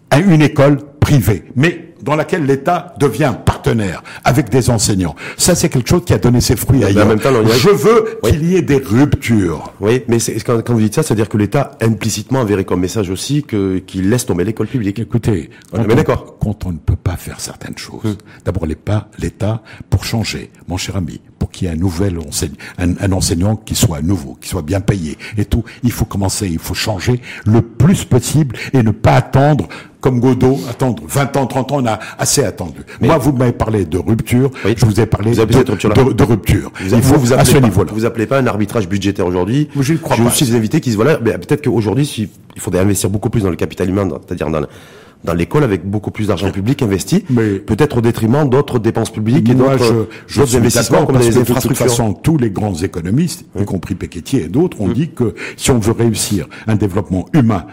[SPEAKER 2] à une école privée. Mais dans laquelle l'État devient partenaire avec des enseignants. Ça, c'est quelque chose qui a donné ses fruits ailleurs. Même temps, Je veux qu'il y ait des ruptures.
[SPEAKER 1] Oui, mais quand, quand, vous dites ça, c'est-à-dire que l'État implicitement enverrait comme message aussi que qu'il laisse tomber l'école publique.
[SPEAKER 2] Écoutez, on quand, on, quand on ne peut pas faire certaines choses, hum. d'abord l'État, pour changer, mon cher ami, pour qu'il y ait un nouvel enseignant, un, un, enseignant qui soit nouveau, qui soit bien payé et tout, il faut commencer, il faut changer le plus possible et ne pas attendre comme Godot, attendre 20 ans, 30 ans, on a assez attendu. Moi, vous m'avez parlé de rupture, je vous ai parlé de, rupture. De, rupture.
[SPEAKER 1] Vous il faut vous à ce niveau-là. Vous appelez pas un arbitrage budgétaire aujourd'hui.
[SPEAKER 2] Je crois
[SPEAKER 1] J'ai aussi des invités qui se voilà, peut-être qu'aujourd'hui, il faudrait investir beaucoup plus dans le capital humain, c'est-à-dire dans dans l'école avec beaucoup plus d'argent public investi, peut-être au détriment d'autres dépenses publiques et d'autres
[SPEAKER 2] investissements comme les infrastructures. De toute façon, tous les grands économistes, y compris Piketty et d'autres, ont dit que si on veut réussir un développement humain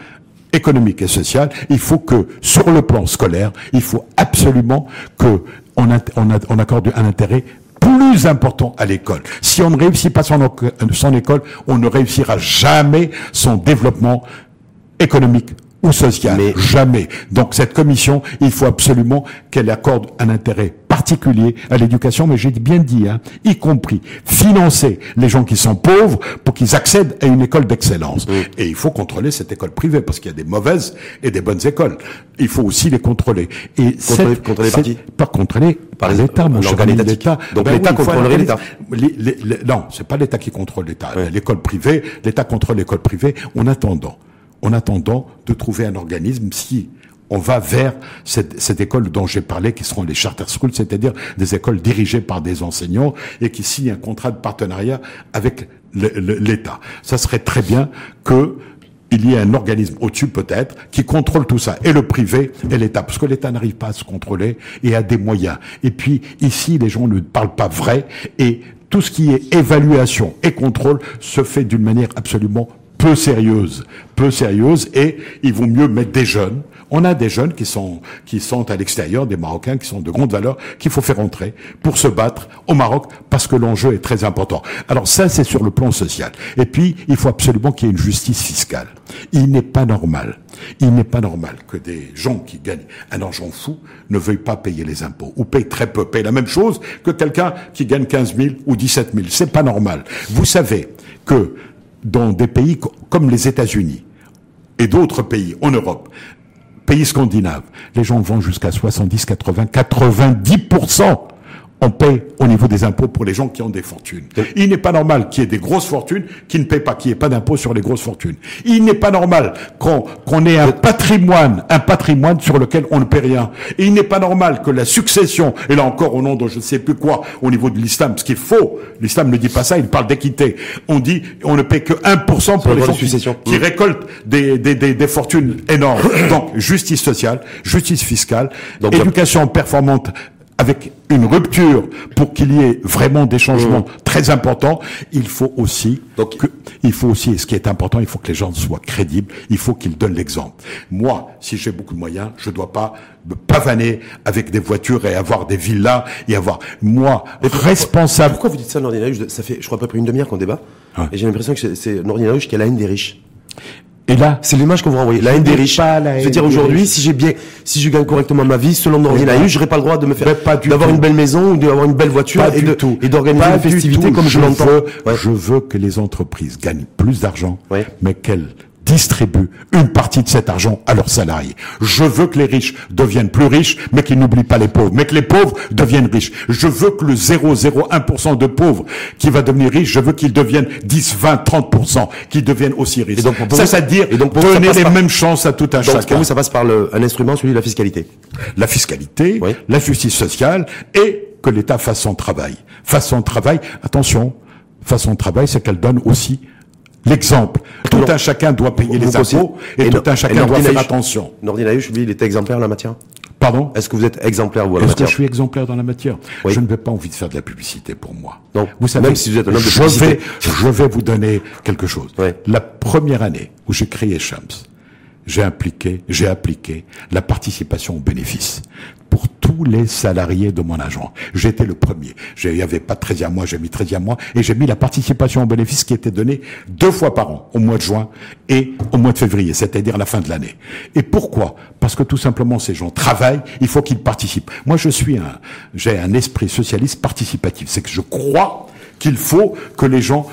[SPEAKER 2] économique et social, il faut que, sur le plan scolaire, il faut absolument que on, on accorde un intérêt plus important à l'école. Si on ne réussit pas son, son école, on ne réussira jamais son développement économique ou social. Mais... Jamais. Donc cette commission, il faut absolument qu'elle accorde un intérêt particulier à l'éducation, mais j'ai bien dit, hein, y compris financer les gens qui sont pauvres pour qu'ils accèdent à une école d'excellence. Et il faut contrôler cette école privée, parce qu'il y a des mauvaises et des bonnes écoles. Il faut aussi les contrôler.
[SPEAKER 1] Et contrôler, contrôler par
[SPEAKER 2] contrôler par l'État, mon cher l'État.
[SPEAKER 1] Donc ben l'État contrôlerait l'État.
[SPEAKER 2] Non, c'est pas l'État qui contrôle l'État. L'école privée, l'État contrôle l'école privée. En attendant, en attendant de trouver un organisme si on va vers cette, école dont j'ai parlé, qui seront les charter schools, c'est-à-dire des écoles dirigées par des enseignants et qui signent un contrat de partenariat avec l'État. Ça serait très bien que il y ait un organisme au-dessus peut-être qui contrôle tout ça, et le privé et l'État, parce que l'État n'arrive pas à se contrôler et a des moyens. Et puis ici, les gens ne parlent pas vrai, et tout ce qui est évaluation et contrôle se fait d'une manière absolument peu sérieuse, peu sérieuse, et il vaut mieux mettre des jeunes. On a des jeunes qui sont qui sont à l'extérieur, des Marocains qui sont de grande valeur, qu'il faut faire entrer pour se battre au Maroc parce que l'enjeu est très important. Alors ça, c'est sur le plan social. Et puis, il faut absolument qu'il y ait une justice fiscale. Il n'est pas normal, il n'est pas normal que des gens qui gagnent un argent fou ne veuillent pas payer les impôts ou payent très peu, payent la même chose que quelqu'un qui gagne 15 000 ou 17 000. C'est pas normal. Vous savez que dans des pays comme les États-Unis et d'autres pays en Europe, pays scandinaves, les gens vont jusqu'à 70, 80, 90% on paye au niveau des impôts pour les gens qui ont des fortunes. Il n'est pas normal qu'il y ait des grosses fortunes qui ne payent pas, qu'il n'y ait pas d'impôts sur les grosses fortunes. Il n'est pas normal qu'on ait un patrimoine, un patrimoine sur lequel on ne paie rien. Et il n'est pas normal que la succession, et là encore au nom de je ne sais plus quoi, au niveau de l'islam, ce qui est faux, l'islam ne dit pas ça, il parle d'équité. On dit on ne paie que 1% pour les gens qui, qui, récoltent des, des, des, des, fortunes énormes. Donc justice sociale, justice fiscale, Donc, éducation performante avec une rupture pour qu'il y ait vraiment des changements mmh. très importants, il faut aussi Donc, que, il faut aussi, et ce qui est important, il faut que les gens soient crédibles, il faut qu'ils donnent l'exemple. Moi, si j'ai beaucoup de moyens, je dois pas me pavaner avec des voitures et avoir des villas et avoir, moi, responsable.
[SPEAKER 1] Pourquoi vous dites ça, Nordinaruche Ça fait, je crois, à peu près une demi-heure qu'on débat. Et j'ai l'impression que c'est Nordinaruche qui a la haine des riches. Et là, c'est l'image qu'on vous renvoie. La haine des riches. Je veux dire aujourd'hui, si j'ai bien, si je gagne correctement ma vie, selon Nordi je j'aurais pas le droit de me faire, d'avoir une belle maison ou d'avoir une belle voiture et de, et d'organiser une festivité comme je l'entends.
[SPEAKER 2] Je veux que les entreprises gagnent plus d'argent, mais qu'elles distribuent une partie de cet argent à leurs salariés. Je veux que les riches deviennent plus riches, mais qu'ils n'oublient pas les pauvres, mais que les pauvres deviennent riches. Je veux que le 0,01% de pauvres qui va devenir riche, je veux qu'ils deviennent 10, 20, 30%, qu'ils deviennent aussi riches. donc, ça, c'est-à-dire donner les mêmes chances à tout un donc, chacun.
[SPEAKER 1] Pour vous, ça passe par le, un instrument, celui de la fiscalité.
[SPEAKER 2] La fiscalité, la justice sociale et que l'État fasse son travail. Fasse son travail, attention, fasse son travail, c'est qu'elle donne aussi l'exemple. Tout un chacun doit payer les impôts et, tout un chacun doit faire attention.
[SPEAKER 1] Nordinaïch, lui, il est exemplaire en la matière?
[SPEAKER 2] Pardon?
[SPEAKER 1] Est-ce que vous êtes exemplaire vous
[SPEAKER 2] Est-ce que je suis exemplaire dans la matière? Je ne n'ai pas envie de faire de la publicité pour moi.
[SPEAKER 1] Donc, vous savez, même si vous êtes un homme de
[SPEAKER 2] je vais, je vais vous donner quelque chose. La première année où j'ai créé Shams, j'ai impliqué, j'ai appliqué la participation au bénéfice pour tous les salariés de mon agent. J'étais le premier. Il n'y avait pas de 13e mois, j'ai mis 13e mois et j'ai mis la participation au bénéfice qui était donnée deux fois par an, au mois de juin et au mois de février, c'est-à-dire la fin de l'année. Et pourquoi? Parce que tout simplement ces gens travaillent, il faut qu'ils participent. Moi je suis un, j'ai un esprit socialiste participatif. C'est que je crois qu'il faut que les gens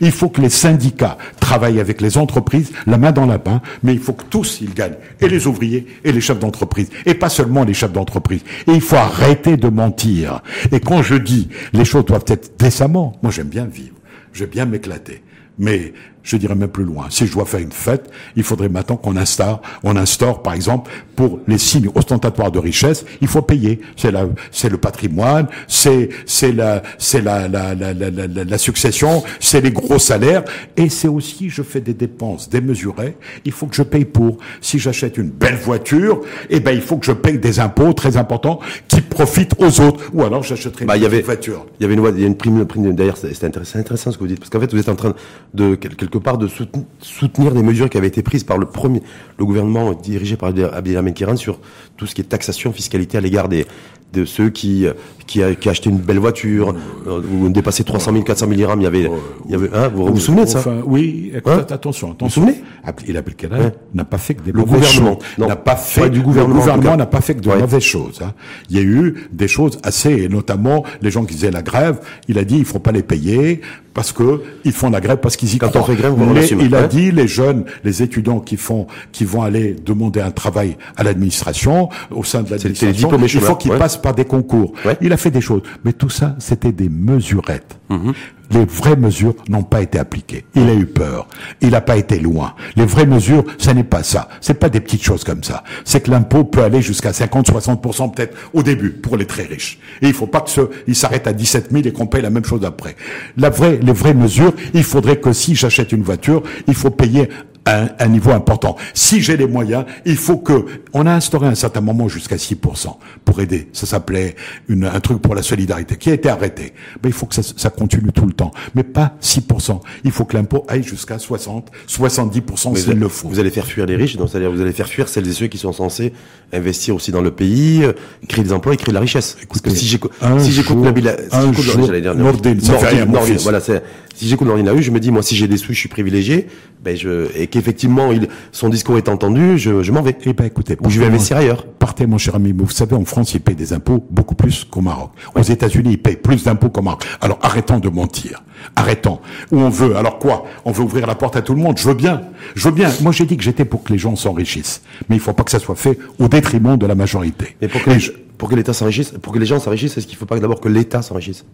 [SPEAKER 2] Il faut que les syndicats travaillent avec les entreprises, la main dans la main, mais il faut que tous ils gagnent, et les ouvriers et les chefs d'entreprise, et pas seulement les chefs d'entreprise. Et il faut arrêter de mentir. Et quand je dis les choses doivent être décemment, moi j'aime bien vivre, j'aime bien m'éclater. Mais je dirais même plus loin. Si je dois faire une fête, il faudrait maintenant qu'on instaure, on instaure, par exemple, pour les signes ostentatoires de richesse, il faut payer. C'est la, c'est le patrimoine, c'est, c'est la, c'est la, la, la, la, la, la succession, c'est les gros salaires, et c'est aussi, je fais des dépenses démesurées, il faut que je paye pour. Si j'achète une belle voiture, eh ben, il faut que je paye des impôts très importants qui profitent aux autres. Ou alors j'achèterai une
[SPEAKER 1] Bah, avait,
[SPEAKER 2] voiture.
[SPEAKER 1] il y avait une, il y a une prime, une prime d'ailleurs, c'est intéressant, ce que vous dites, parce qu'en fait, vous êtes en train de, quelque part, de souten- soutenir des mesures qui avaient été prises par le premier, le gouvernement dirigé par Abdelhamid Kéran sur tout ce qui est taxation, fiscalité à l'égard des, de ceux qui, qui, a, qui achetaient une belle voiture, euh, ou dépassaient 300 000, 400 000 dirhams, il y avait, il y avait, hein, vous vous, souvenez de ça?
[SPEAKER 2] Enfin, oui, écoute,
[SPEAKER 1] Hein?
[SPEAKER 2] attention,
[SPEAKER 1] Vous
[SPEAKER 2] attention.
[SPEAKER 1] vous souvenez?
[SPEAKER 2] Abd- Il
[SPEAKER 1] Ouais.
[SPEAKER 2] n'a pas fait que des
[SPEAKER 1] Le
[SPEAKER 2] mauvaises
[SPEAKER 1] gouvernement,
[SPEAKER 2] choses. N'a pas fait
[SPEAKER 1] Ouais, du gouvernement,
[SPEAKER 2] Le gouvernement n'a pas fait que de
[SPEAKER 1] Ouais.
[SPEAKER 2] mauvaises choses. hein. Il y a eu des choses assez, et notamment les gens qui faisaient la grève. Il a dit il faut pas les payer parce que ils font la grève parce qu'ils y
[SPEAKER 1] Quand
[SPEAKER 2] croient.
[SPEAKER 1] on fait grève, on
[SPEAKER 2] Les-
[SPEAKER 1] l'assume,
[SPEAKER 2] il a dit les jeunes, les étudiants qui font, qui vont aller demander un travail à l'administration, au sein de l'administration, il faut qu'ils
[SPEAKER 1] ouais.
[SPEAKER 2] passent par des concours.
[SPEAKER 1] Ouais.
[SPEAKER 2] Il a fait des choses, mais tout ça, c'était des mesurettes.
[SPEAKER 1] Mhm.
[SPEAKER 2] Les vraies mesures n'ont pas été appliquées. Il a eu peur. Il n'a pas été loin. Les vraies mesures, ça n'est pas ça. C'est pas des petites choses comme ça. C'est que l'impôt peut aller jusqu'à 50, 60% peut-être au début pour les très riches. Et il faut pas que ce, il s'arrête à 17 000 et qu'on paye la même chose après. La vraie, les vraies mesures, il faudrait que si j'achète une voiture, il faut payer un, un niveau important. Si j'ai les moyens, il faut que on a instauré à un certain moment jusqu'à 6% pour aider. Ça s'appelait une- un truc pour la solidarité qui a été arrêté. Mais il faut que ça, ça continue tout le temps, mais pas 6%. Il faut que l'impôt aille jusqu'à 60, 70%
[SPEAKER 1] Mais
[SPEAKER 2] s'il le faut.
[SPEAKER 1] vous allez faire fuir les riches, donc c'est-à-dire vous allez faire fuir celles et ceux qui sont censés investir aussi dans le pays, euh, créer des emplois et créer de la richesse. Parce que
[SPEAKER 2] Écoutez,
[SPEAKER 1] si j'écoute, si j'écoute Nabila, si j'écoute dire,
[SPEAKER 2] Nordine, ça fait rien, mon fils.
[SPEAKER 1] voilà, c'est, si j'écoute Nordine Ahu, je me dis, moi, si j'ai des sous, je suis privilégié, ben, je, et qu'effectivement, il, son discours est entendu, je, je m'en vais.
[SPEAKER 2] Eh ben, écoutez,
[SPEAKER 1] Ou je vais investir ailleurs.
[SPEAKER 2] Partez, mon cher ami. Vous savez, en France, ils payent des impôts beaucoup plus qu'au Maroc. Aux États-Unis, ils payent plus d'impôts qu'au Maroc. Alors, arrêtons de mentir. Arrêtons. Où on veut. Alors quoi? On veut ouvrir la porte à tout le monde. Je veux bien. Je veux bien. Moi, j'ai dit que j'étais pour que les gens s'enrichissent. Mais il faut pas que ça soit fait au détriment de la majorité.
[SPEAKER 1] Mais pour que,
[SPEAKER 2] je-
[SPEAKER 1] pour que l'État s'enrichisse, pour que les gens s'enrichissent, est-ce qu'il faut pas d'abord que l'État s'enrichisse?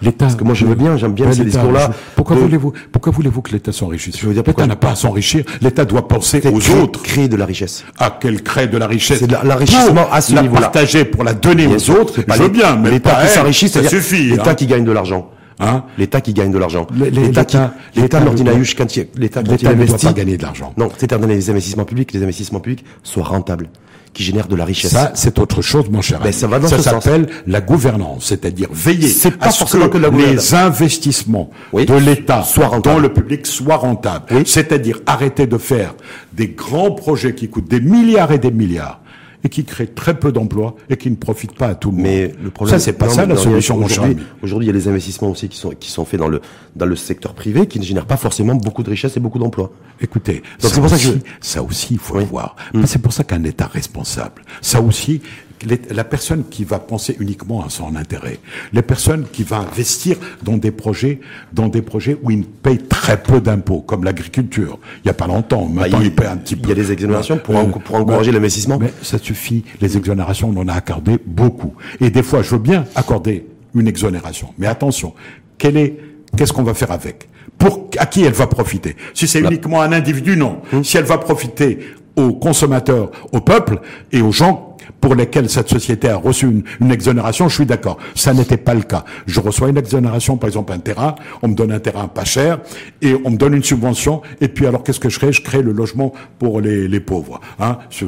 [SPEAKER 2] L'État. Parce
[SPEAKER 1] que moi, je veux bien, j'aime bien ces discours-là
[SPEAKER 2] Pourquoi
[SPEAKER 1] de-
[SPEAKER 2] voulez-vous, pourquoi voulez-vous que l'État s'enrichisse?
[SPEAKER 1] Je veux dire, pourquoi
[SPEAKER 2] L'État n'a pas à s'enrichir. L'État doit penser aux
[SPEAKER 1] Créer-
[SPEAKER 2] autres.
[SPEAKER 1] Créer de la richesse.
[SPEAKER 2] à qu'elle crée de la richesse.
[SPEAKER 1] C'est de la- l'enrichissement à ce
[SPEAKER 2] la
[SPEAKER 1] niveau-là.
[SPEAKER 2] partager pour la donner aux autres.
[SPEAKER 1] c'est pas
[SPEAKER 2] Je veux bien, mais
[SPEAKER 1] l'État qui s'enrichit,
[SPEAKER 2] ça suffit.
[SPEAKER 1] L'État
[SPEAKER 2] hein.
[SPEAKER 1] qui gagne de l'argent.
[SPEAKER 2] Hein?
[SPEAKER 1] L'État qui gagne de l'argent. L'État qui,
[SPEAKER 2] l'État-
[SPEAKER 1] quand l'État,
[SPEAKER 2] L'État ne doit pas gagner de l'argent.
[SPEAKER 1] non, c'est-à-dire dans les investissements publics, les investissements publics soient rentables, qui génèrent de la richesse.
[SPEAKER 2] Ça, c'est autre chose, mon cher.
[SPEAKER 1] Ben, ça va dans ce sens.
[SPEAKER 2] s'appelle la gouvernance, c'est-à-dire veiller
[SPEAKER 1] pas
[SPEAKER 2] à ce que,
[SPEAKER 1] la
[SPEAKER 2] les investissements
[SPEAKER 1] Oui.
[SPEAKER 2] de l'État dans le public soient rentables.
[SPEAKER 1] Oui.
[SPEAKER 2] C'est-à-dire arrêter de faire des grands projets qui coûtent des milliards et des milliards et qui créent très peu d'emplois et qui ne profitent pas à tout le monde.
[SPEAKER 1] mais le problème,
[SPEAKER 2] ça, c'est pas
[SPEAKER 1] non,
[SPEAKER 2] ça la solution, mon cher
[SPEAKER 1] aujourd'hui, il y a les investissements aussi qui sont, qui sont faits dans le, dans le secteur privé, qui ne génèrent pas forcément beaucoup de richesse et beaucoup d'emplois.
[SPEAKER 2] Écoutez,
[SPEAKER 1] Donc c'est pour ça que je-
[SPEAKER 2] ça aussi, il faut
[SPEAKER 1] Oui.
[SPEAKER 2] le voir. Mais C'est pour ça qu'un État responsable, ça aussi, les- la personne qui va penser uniquement à son intérêt, les personnes qui vont investir dans des projets, dans des projets où ils payent très peu d'impôts, comme l'agriculture. Il y a pas longtemps, maintenant
[SPEAKER 1] Bah, il-
[SPEAKER 2] ils paient un petit
[SPEAKER 1] il
[SPEAKER 2] peu.
[SPEAKER 1] y a des exonérations pour
[SPEAKER 2] Euh,
[SPEAKER 1] pour encourager l'investissement.
[SPEAKER 2] Mais ça suffit. Les exonérations, on en a accordé beaucoup. Et des fois, je veux bien accorder une exonération. Mais attention, quelle est, qu'est-ce qu'on va faire avec? Pour, à qui elle va profiter? Si c'est uniquement un individu, non.
[SPEAKER 1] Hum.
[SPEAKER 2] Si elle va profiter aux consommateurs, au peuple et aux gens pour lesquels cette société a reçu une, une exonération, je suis d'accord. Ça n'était pas le cas. Je reçois une exonération, par exemple un terrain, on me donne un terrain pas cher et on me donne une subvention. Et puis alors qu'est-ce que je crée? Je crée le logement pour les, les pauvres. Hein ce,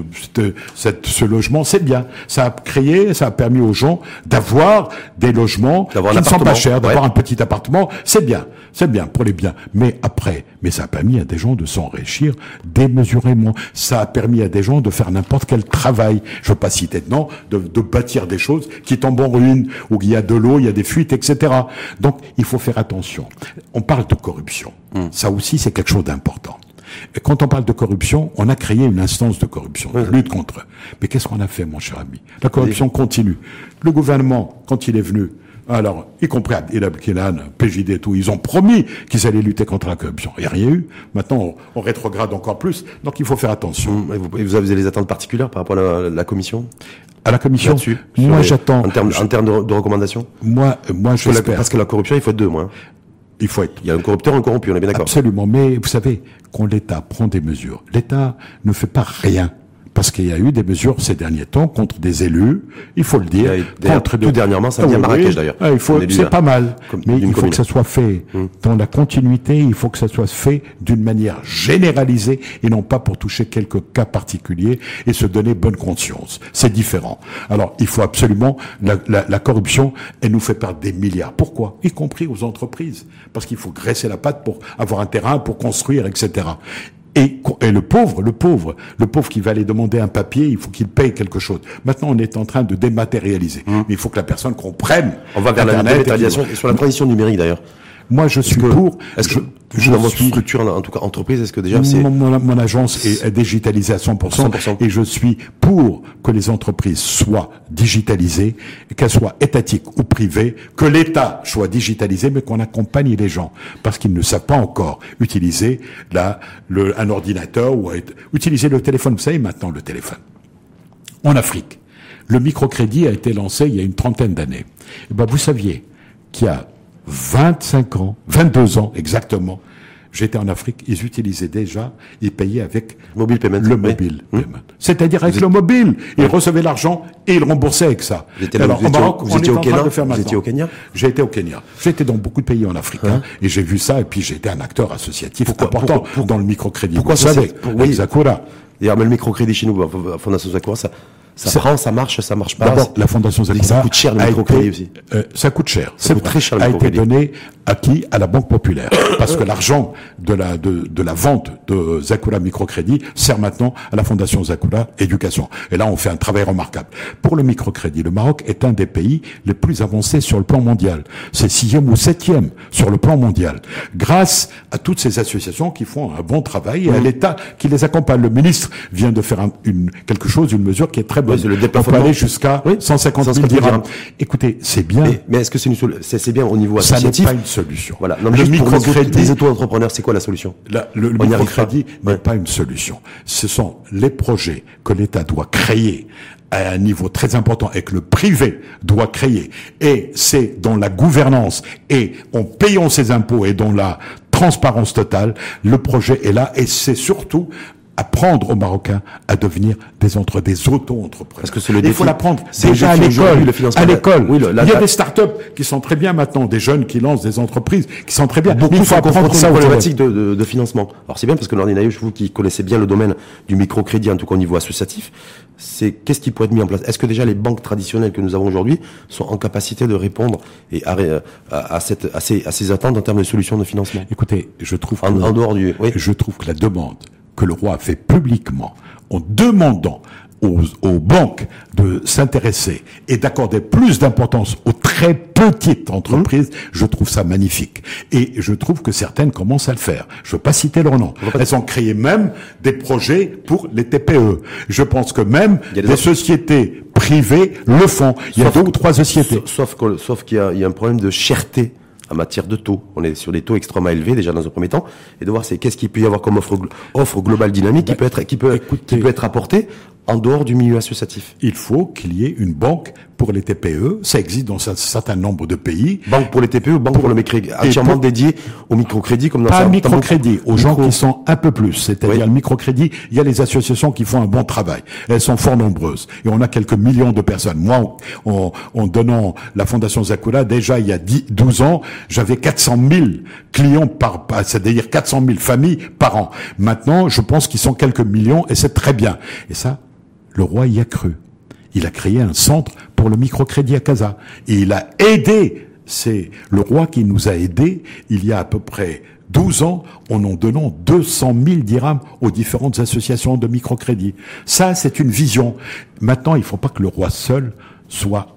[SPEAKER 2] cette- ce logement, c'est bien. Ça a créé, ça a permis aux gens d'avoir des logements qui ne sont pas chers, d'avoir
[SPEAKER 1] ouais.
[SPEAKER 2] un petit appartement. C'est bien, c'est bien pour les biens. Mais après, mais ça a permis à des gens de s'enrichir démesurément. Ça a permis à des gens de faire n'importe quel travail. Je veux pas de nom, de, de bâtir des choses qui tombent en ruine, où il y a de l'eau, il y a des fuites, etc. Donc, il faut faire attention. On parle de corruption. Ça aussi, c'est quelque chose d'important. Et quand on parle de corruption, on a créé une instance de corruption, de lutte contre. Mais qu'est-ce qu'on a fait, mon cher ami? La corruption continue. Le gouvernement, quand il est venu, alors, y compris Abdel Abkilan, PJD et tout, ils ont promis qu'ils allaient lutter contre la corruption. Il n'y a rien eu. Maintenant, on, on rétrograde encore plus. Donc, il faut faire attention.
[SPEAKER 1] Et vous, et vous avez des attentes particulières par rapport à la, la commission?
[SPEAKER 2] À la commission,
[SPEAKER 1] là-dessus
[SPEAKER 2] moi j'attends.
[SPEAKER 1] En termes, en termes de, de recommandations?
[SPEAKER 2] Moi, moi
[SPEAKER 1] Parce que la-
[SPEAKER 2] j'espère.
[SPEAKER 1] Parce que la corruption, il faut être deux, moi. hein.
[SPEAKER 2] il faut être.
[SPEAKER 1] Il y a un corrupteur, un corrompu, on est bien d'accord.
[SPEAKER 2] Absolument. Mais vous savez, quand l'État prend des mesures, l'État ne fait pas rien parce qu'il y a eu des mesures ces derniers temps contre des élus, il faut le dire.
[SPEAKER 1] contre tout dernièrement, ça vient Marrakech d'ailleurs.
[SPEAKER 2] c'est pas mal, mais il faut que ça soit fait hum. dans la continuité. Il faut que ça soit fait d'une manière généralisée et non pas pour toucher quelques cas particuliers et se donner bonne conscience. C'est différent. Alors, il faut absolument la, la, la corruption. Elle nous fait perdre des milliards. Pourquoi? Y compris aux entreprises, parce qu'il faut graisser la patte pour avoir un terrain, pour construire, etc. Et, le pauvre, le pauvre, le pauvre qui va aller demander un papier, il faut qu'il paye quelque chose. Maintenant, on est en train de dématérialiser. Mmh. Mais il faut que la personne comprenne.
[SPEAKER 1] On va vers la dématérialisation sur la transition numérique d'ailleurs.
[SPEAKER 2] Moi, je suis pour.
[SPEAKER 1] Est-ce que je, dans votre structure, en tout cas entreprise, est-ce que déjà c'est
[SPEAKER 2] mon, mon, agence est digitalisée à 100%, 100%, et je suis pour que les entreprises soient digitalisées, qu'elles soient étatiques ou privées, que l'État soit digitalisé, mais qu'on accompagne les gens parce qu'ils ne savent pas encore utiliser le, un ordinateur ou utiliser le téléphone. Vous savez maintenant le téléphone. En Afrique, le microcrédit a été lancé il y a une trentaine d'années. Eh ben, vous saviez qu'il y a 25 ans, 22 ans exactement, j'étais en Afrique, ils utilisaient déjà, ils payaient avec
[SPEAKER 1] mobile payment,
[SPEAKER 2] le mobile payment. C'est-à-dire avec le mobile. Ils recevaient l'argent et ils remboursaient avec ça.
[SPEAKER 1] Alors, au est en train de faire maintenant. Vous étiez au Kenya
[SPEAKER 2] J'ai été au Kenya. J'étais dans beaucoup de pays en Afrique, hein, et j'ai vu ça, et puis j'ai été un acteur associatif important dans le microcrédit.
[SPEAKER 1] Pourquoi ça savez, pour, oui. Zakura. Et le microcrédit chez nous, Fondation Zakura, ça, ça, prend, ça marche, ça marche pas.
[SPEAKER 2] D'abord, la Fondation.
[SPEAKER 1] Ça coûte cher le microcrédit aussi.
[SPEAKER 2] Euh, ça coûte cher.
[SPEAKER 1] Ça coûte très cher le
[SPEAKER 2] A été donné à qui À la Banque Populaire. Parce que l'argent de la, de, de la vente de Zakura Microcrédit sert maintenant à la Fondation Zakura Éducation. Et là, on fait un travail remarquable. Pour le microcrédit, le Maroc est un des pays les plus avancés sur le plan mondial. C'est sixième ou septième sur le plan mondial. Grâce à toutes ces associations qui font un bon travail et à l'État qui les accompagne. Le ministre vient de faire une, quelque chose, une mesure qui est très bonne.
[SPEAKER 1] Le on
[SPEAKER 2] peut aller jusqu'à 150 000 dirhams. Écoutez, c'est bien.
[SPEAKER 1] Mais, est-ce que c'est une c'est bien au niveau associatif
[SPEAKER 2] Ça n'est pas une solution.
[SPEAKER 1] Voilà. Non, le microcrédit des auto-entrepreneurs, c'est quoi la solution?
[SPEAKER 2] La, Le, le microcrédit n'est pas une solution. Ce sont les projets que l'État doit créer à un niveau très important et que le privé doit créer. Et c'est dans la gouvernance et en payant ses impôts et dans la transparence totale, le projet est là et c'est surtout apprendre aux Marocains à devenir des entre des auto-entrepreneurs.
[SPEAKER 1] Parce que c'est le
[SPEAKER 2] Il faut l'apprendre déjà à l'école. À l'école. Oui, il y a des start-up qui sont très bien maintenant, des jeunes qui lancent des entreprises qui sont très bien.
[SPEAKER 1] Beaucoup il faut apprendre ça problématique de, de, de, financement. Alors c'est bien parce que Nordinaïus, vous qui connaissez bien le domaine du microcrédit, en tout cas au niveau associatif, c'est qu'est-ce qui pourrait être mis en place? Est-ce que déjà les banques traditionnelles que nous avons aujourd'hui sont en capacité de répondre et à, à, cette, à, ces, à ces attentes en termes de solutions de financement?
[SPEAKER 2] Écoutez, je trouve
[SPEAKER 1] en, en dehors du,
[SPEAKER 2] oui. je trouve que la demande que le roi a fait publiquement en demandant aux, banques de s'intéresser et d'accorder plus d'importance aux très petites entreprises, mmh. je trouve ça magnifique. Et je trouve que certaines commencent à le faire. Je ne veux pas citer leur nom. Elles ont créé même des projets pour les TPE. Je pense que même des, sociétés privées le font. Il y a deux ou trois sociétés.
[SPEAKER 1] Sauf, sauf qu'il y, y, a un problème de cherté en matière de taux. On est sur des taux extrêmement élevés déjà dans un premier temps, et de voir c'est qu'est-ce qu'il peut y avoir comme offre, offre globale dynamique qui peut être qui peut, qui peut être apportée en dehors du milieu associatif.
[SPEAKER 2] Il faut qu'il y ait une banque pour les TPE. Ça existe dans un certain nombre de pays.
[SPEAKER 1] Banque pour les TPE, banque pour, le microcrédit, entièrement dédiée au microcrédit comme dans
[SPEAKER 2] Pas microcrédit, aux gens qui sont un peu plus. C'est-à-dire le microcrédit, il y a les associations qui font un bon travail. Elles sont fort nombreuses. Et on a quelques millions de personnes. Moi, en, en donnant la Fondation Zakula, déjà il y a 10, 12 ans, j'avais 400 000 clients par, c'est-à-dire 400 000 familles par an. Maintenant, je pense qu'ils sont quelques millions et c'est très bien. Et ça, le roi y a cru. Il a créé un centre pour le microcrédit à Casa. Il a aidé, c'est le roi qui nous a aidés il y a à peu près 12 ans en en donnant 200 000 dirhams aux différentes associations de microcrédit. Ça, c'est une vision. Maintenant, il ne faut pas que le roi seul soit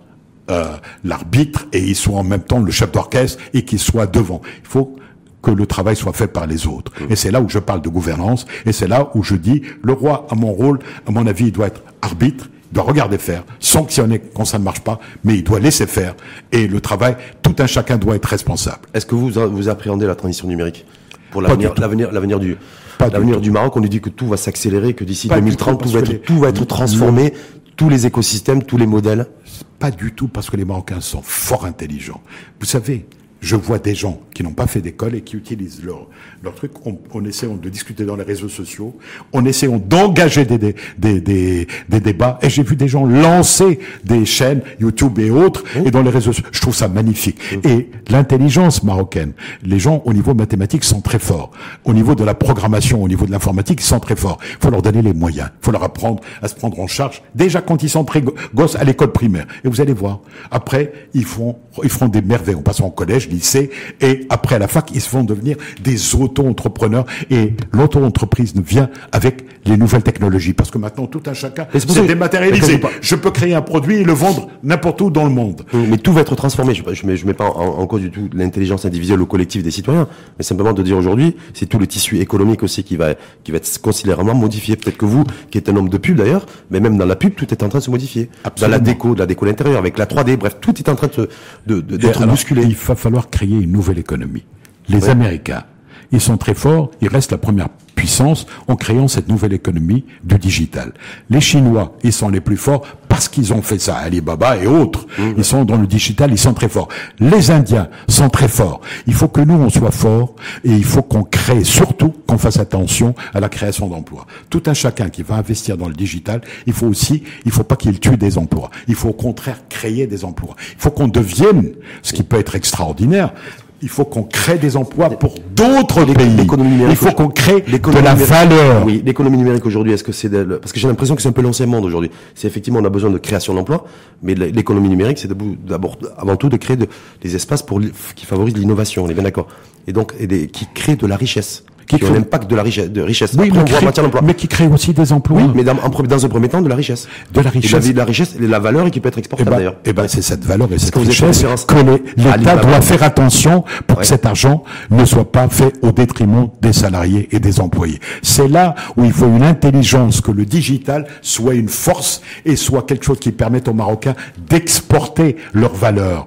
[SPEAKER 2] euh, l'arbitre et il soit en même temps le chef d'orchestre et qu'il soit devant. Il faut que le travail soit fait par les autres. Et c'est là où je parle de gouvernance, et c'est là où je dis, le roi, à mon rôle, à mon avis, il doit être arbitre, il doit regarder faire, sanctionner quand ça ne marche pas, mais il doit laisser faire. Et le travail, tout un chacun doit être responsable.
[SPEAKER 1] Est-ce que vous, vous appréhendez la transition numérique pour l'avenir, l'avenir, l'avenir du, l'avenir du Maroc, on nous dit que tout va s'accélérer, que d'ici 2030, tout, va être, tout va être transformé, tous les écosystèmes, tous les modèles.
[SPEAKER 2] Pas du tout, parce que les Marocains sont fort intelligents. Vous savez, je vois des gens qui n'ont pas fait d'école et qui utilisent leur, leur truc en, en essayant de discuter dans les réseaux sociaux, en essayant d'engager des, des, des, des, des débats. Et j'ai vu des gens lancer des chaînes YouTube et autres et dans les réseaux sociaux. Je trouve ça magnifique. Et l'intelligence marocaine, les gens au niveau mathématique sont très forts. Au niveau de la programmation, au niveau de l'informatique, ils sont très forts. Il faut leur donner les moyens. Il faut leur apprendre à se prendre en charge déjà quand ils sont très gosses à l'école primaire. Et vous allez voir. Après, ils font, ils feront des merveilles. On passe en collège, lycée, et après à la fac, ils vont devenir des auto-entrepreneurs. Et l'auto-entreprise vient avec les nouvelles technologies, parce que maintenant tout un chacun
[SPEAKER 1] c'est
[SPEAKER 2] dématérialisé. Je peux créer un produit et le vendre n'importe où dans le monde.
[SPEAKER 1] Mais tout va être transformé. Je, je mets, je mets pas en, en cause du tout l'intelligence individuelle ou collective des citoyens, mais simplement de dire aujourd'hui, c'est tout le tissu économique aussi qui va, qui va être considérablement modifié. Peut-être que vous, qui êtes un homme de pub d'ailleurs, mais même dans la pub, tout est en train de se modifier.
[SPEAKER 2] Absolument.
[SPEAKER 1] Dans la déco, de la déco à l'intérieur, avec la 3D, bref, tout est en train de, d'être bousculé.
[SPEAKER 2] Il va falloir créer une nouvelle économie. Les Américains, ils sont très forts, ils restent la première puissance en créant cette nouvelle économie du digital. Les Chinois, ils sont les plus forts parce qu'ils ont fait ça, Alibaba et autres. Ils sont dans le digital, ils sont très forts. Les Indiens sont très forts. Il faut que nous, on soit forts et il faut qu'on crée, surtout qu'on fasse attention à la création d'emplois. Tout un chacun qui va investir dans le digital, il faut aussi, il faut pas qu'il tue des emplois. Il faut au contraire créer des emplois. Il faut qu'on devienne, ce qui peut être extraordinaire, il faut qu'on crée des emplois pour d'autres pays. Il faut qu'on crée de la valeur.
[SPEAKER 1] Oui, l'économie numérique aujourd'hui, est-ce que c'est de- parce que j'ai l'impression que c'est un peu l'ancien monde aujourd'hui. C'est effectivement on a besoin de création d'emplois, mais l'é- l'économie numérique, c'est d'abord avant tout de créer de- des espaces pour qui favorisent l'innovation. On est bien d'accord. Et donc et des- qui créent de la richesse,
[SPEAKER 2] Qui
[SPEAKER 1] qui, ont l'impact de la richesse. De richesse.
[SPEAKER 2] Oui,
[SPEAKER 1] Après,
[SPEAKER 2] mais,
[SPEAKER 1] on
[SPEAKER 2] crée- mais qui crée aussi des emplois.
[SPEAKER 1] Oui, mais dans, en pre- dans un premier temps, de la richesse.
[SPEAKER 2] De la
[SPEAKER 1] Et
[SPEAKER 2] richesse.
[SPEAKER 1] de la richesse, et de la valeur et qui peut être
[SPEAKER 2] Eh
[SPEAKER 1] exportable
[SPEAKER 2] ben,
[SPEAKER 1] d'ailleurs.
[SPEAKER 2] eh ben, c'est cette valeur et cette
[SPEAKER 1] que
[SPEAKER 2] richesse que l'État doit faire attention pour
[SPEAKER 1] Ouais.
[SPEAKER 2] que cet argent ne soit pas fait au détriment des salariés et des employés. C'est là où il faut une intelligence que le digital soit une force et soit quelque chose qui permette aux Marocains d'exporter leurs valeurs.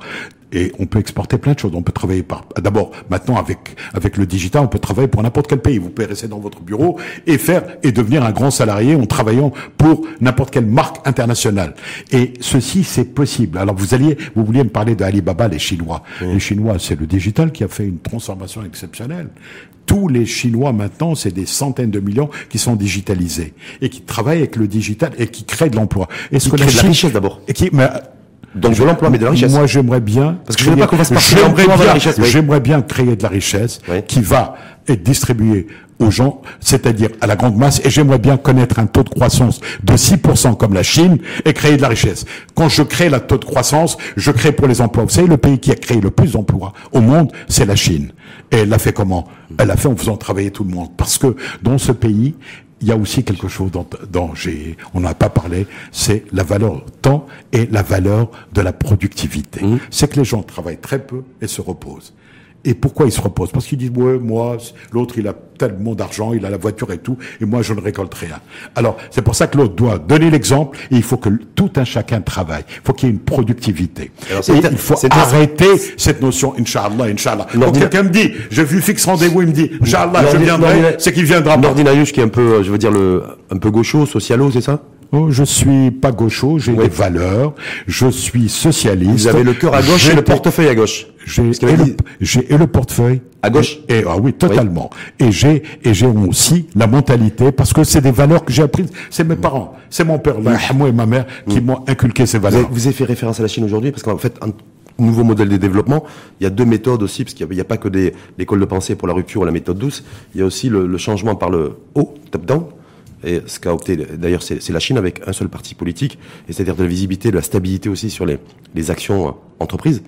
[SPEAKER 2] Et on peut exporter plein de choses. On peut travailler par, d'abord, maintenant, avec, avec le digital, on peut travailler pour n'importe quel pays. Vous pouvez rester dans votre bureau et faire, et devenir un grand salarié en travaillant pour n'importe quelle marque internationale. Et ceci, c'est possible. Alors, vous alliez, vous vouliez me parler de Alibaba, les Chinois. Les Chinois, c'est le digital qui a fait une transformation exceptionnelle. Tous les Chinois, maintenant, c'est des centaines de millions qui sont digitalisés et qui travaillent avec le digital et qui créent de l'emploi.
[SPEAKER 1] Qui créent de la richesse d'abord.
[SPEAKER 2] Et qui, mais,
[SPEAKER 1] Donc de l'emploi, mais de la richesse.
[SPEAKER 2] moi, j'aimerais bien.
[SPEAKER 1] Parce que je veux pas qu'on fasse partie de
[SPEAKER 2] J'aimerais
[SPEAKER 1] l'emploi vers la richesse, oui.
[SPEAKER 2] j'aimerais bien créer de la richesse
[SPEAKER 1] Oui.
[SPEAKER 2] qui va être distribuée aux gens, c'est-à-dire à la grande masse, et j'aimerais bien connaître un taux de croissance de 6% comme la Chine et créer de la richesse. Quand je crée la taux de croissance, je crée pour les emplois. Vous savez, le pays qui a créé le plus d'emplois au monde, c'est la Chine. Et elle l'a fait comment? Elle l'a fait en faisant travailler tout le monde. Parce que dans ce pays, il y a aussi quelque chose dont, dont j'ai, on n'a pas parlé, c'est la valeur temps et la valeur de la productivité. C'est que les gens travaillent très peu et se reposent. Et pourquoi ils se reposent Parce qu'ils disent, ouais, moi, l'autre, il a tellement d'argent, il a la voiture et tout, et moi, je ne récolte rien. Alors, c'est pour ça que l'autre doit donner l'exemple, et il faut que tout un chacun travaille. Il faut qu'il y ait une productivité.
[SPEAKER 1] Alors,
[SPEAKER 2] et il faut arrêter cette notion, Inch'Allah, Inch'Allah. Quand quelqu'un me dit, j'ai vu fixe rendez-vous, il me dit, Inch'Allah, je viendrai, c'est qu'il viendra pas.
[SPEAKER 1] Nordinarius qui est un peu, euh, je veux dire, le, un peu gaucho, socialo, c'est ça?
[SPEAKER 2] Oh, je suis pas gaucho, j'ai des valeurs, je suis socialiste.
[SPEAKER 1] Vous avez le cœur à gauche et le portefeuille à gauche.
[SPEAKER 2] J'ai et,
[SPEAKER 1] dit-
[SPEAKER 2] et le portefeuille.
[SPEAKER 1] À gauche.
[SPEAKER 2] Et, et- ah oui totalement. Et j'ai et j'ai aussi la mentalité parce que c'est des valeurs que j'ai apprises. C'est mes parents c'est mon père là, moi et ma mère qui m'ont inculqué ces
[SPEAKER 1] Vous avez,
[SPEAKER 2] valeurs.
[SPEAKER 1] vous avez fait référence à la Chine aujourd'hui parce qu'en fait, un nouveau modèle de développement, il y a deux méthodes aussi, parce qu'il n'y a, pas que l'école de pensée pour la rupture ou la méthode douce, il y a aussi le, le changement par le haut, top-down, et ce qu'a opté, d'ailleurs, c'est la Chine avec un seul parti politique, et c'est-à-dire de la visibilité, de la stabilité aussi sur les, les actions euh, entreprises,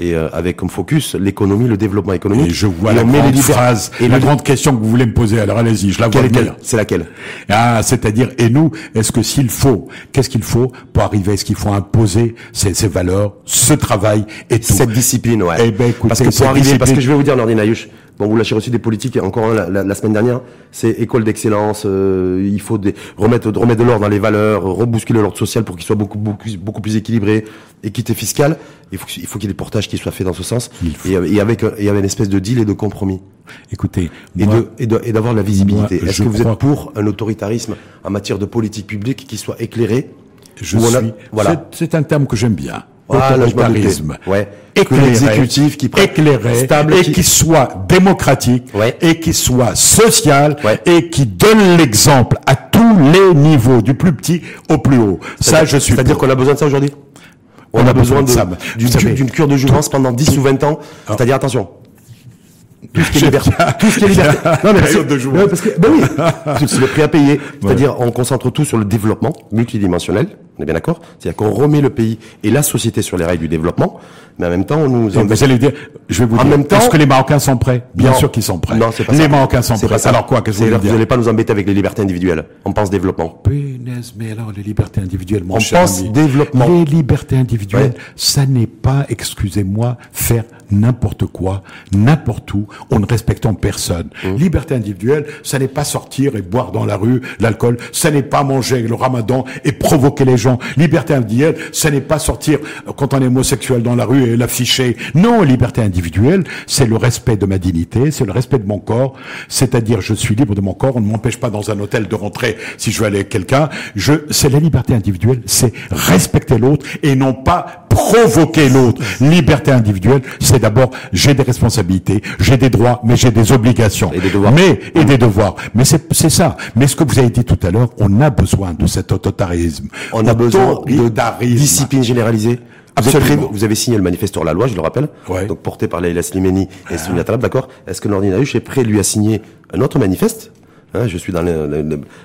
[SPEAKER 1] et euh, avec comme focus l'économie, le développement économique.
[SPEAKER 2] et je vois
[SPEAKER 1] Et
[SPEAKER 2] la
[SPEAKER 1] les
[SPEAKER 2] grande
[SPEAKER 1] liber-
[SPEAKER 2] phrase
[SPEAKER 1] et
[SPEAKER 2] la grande question que vous voulez me poser alors allez-y je la vois
[SPEAKER 1] Quelle-
[SPEAKER 2] venir
[SPEAKER 1] C'est laquelle?
[SPEAKER 2] Ah, c'est-à-dire, et nous, est-ce que s'il faut, qu'est-ce qu'il faut pour arriver Est-ce qu'il faut imposer ces, ces valeurs, ce travail et tout?
[SPEAKER 1] Cette discipline, ouais.
[SPEAKER 2] Eh ben, écoutez,
[SPEAKER 1] parce que pour arriver, parce que je vais vous dire, Nordin Ayush, bon, vous lâchez reçu des politiques, et encore un la, la- la semaine dernière, c'est école d'excellence, euh, il faut des, remettre, remettre de l'ordre dans les valeurs, rebousculer l'ordre social pour qu'il soit beaucoup, beaucoup, beaucoup plus équilibré, équité fiscale. Il faut, qu'il- il faut qu'il y ait des portages qui soient faits dans ce sens,
[SPEAKER 2] Il faut.
[SPEAKER 1] et, et avec, un- et avec une espèce de deal et de compromis.
[SPEAKER 2] Écoutez,
[SPEAKER 1] Et
[SPEAKER 2] moi,
[SPEAKER 1] de- et et d'avoir de la visibilité. Est-ce que vous
[SPEAKER 2] crois-
[SPEAKER 1] êtes pour un autoritarisme en matière de politique publique qui soit éclairé
[SPEAKER 2] je
[SPEAKER 1] on a-
[SPEAKER 2] suis.
[SPEAKER 1] voilà.
[SPEAKER 2] c'est- C'est un terme que j'aime bien. Autoritarisme
[SPEAKER 1] doutais. Ouais. Que
[SPEAKER 2] éclairé,
[SPEAKER 1] l'exécutif qui prend-
[SPEAKER 2] éclairé
[SPEAKER 1] stable,
[SPEAKER 2] et
[SPEAKER 1] qui-
[SPEAKER 2] qui... soit démocratique
[SPEAKER 1] Ouais.
[SPEAKER 2] et qui soit social
[SPEAKER 1] Ouais.
[SPEAKER 2] et qui donne l'exemple à tous les niveaux, du plus petit au plus haut. Ça, je suis
[SPEAKER 1] C'est-à-dire qu'on a besoin de ça aujourd'hui On, a, besoin, de-
[SPEAKER 2] ça.
[SPEAKER 1] d'une cure de jouvence pendant 10 ou 20 ans. C'est-à-dire, attention. Tout ce qui est liberté. Tout ce qui est liberté. Non, mais parce,
[SPEAKER 2] de
[SPEAKER 1] ouais, parce que, ben oui. C'est le prix à payer. C'est-à-dire, on concentre tout sur le développement multidimensionnel. On est bien d'accord? C'est-à-dire qu'on remet le pays et la société sur les rails du développement. Mais en même temps, on nous
[SPEAKER 2] Donc, vous allez dire, je vais vous
[SPEAKER 1] En
[SPEAKER 2] dire,
[SPEAKER 1] même temps-
[SPEAKER 2] est-ce que les Marocains sont prêts? Bien
[SPEAKER 1] Non.
[SPEAKER 2] sûr qu'ils sont prêts.
[SPEAKER 1] Non, c'est pas
[SPEAKER 2] les
[SPEAKER 1] ça.
[SPEAKER 2] Marocains sont prêts.
[SPEAKER 1] pas ça.
[SPEAKER 2] Alors quoi? Qu'est-ce que
[SPEAKER 1] C'est-
[SPEAKER 2] vous
[SPEAKER 1] n'allez pas nous embêter avec les libertés individuelles. On pense développement.
[SPEAKER 2] Punaise, mais alors les libertés individuelles, mon
[SPEAKER 1] On
[SPEAKER 2] cher
[SPEAKER 1] pense
[SPEAKER 2] ami.
[SPEAKER 1] développement.
[SPEAKER 2] Les libertés individuelles,
[SPEAKER 1] Ouais.
[SPEAKER 2] ça n'est pas, excusez-moi, faire n'importe quoi, n'importe où, en ne respectant personne.
[SPEAKER 1] Mmh.
[SPEAKER 2] Liberté individuelle, ça n'est pas sortir et boire dans la rue l'alcool, ça n'est pas manger le ramadan et provoquer les gens. Liberté individuelle, ça n'est pas sortir euh, quand on est homosexuel dans la rue et l'afficher. Non, liberté individuelle, c'est le respect de ma dignité, c'est le respect de mon corps, c'est-à-dire je suis libre de mon corps, on ne m'empêche pas dans un hôtel de rentrer si je veux aller avec quelqu'un. Je, c'est la liberté individuelle, c'est respecter l'autre et non pas provoquer l'autre. Liberté individuelle, c'est d'abord j'ai des responsabilités, j'ai des droits, mais j'ai des obligations.
[SPEAKER 1] Et des devoirs.
[SPEAKER 2] Mais et des devoirs. Mais c'est c'est ça. Mais ce que vous avez dit tout à l'heure, on a besoin de cet autoritarisme.
[SPEAKER 1] On a besoin de discipline généralisée. Vous,
[SPEAKER 2] Absolument.
[SPEAKER 1] avez signé le manifeste sur la loi, je le rappelle,
[SPEAKER 2] Ouais.
[SPEAKER 1] donc porté par Leïla Slimani et Sonia Talab, d'accord Est-ce que Nordin Aouch est prêt, lui, à signer un autre manifeste? Hein, Je suis dans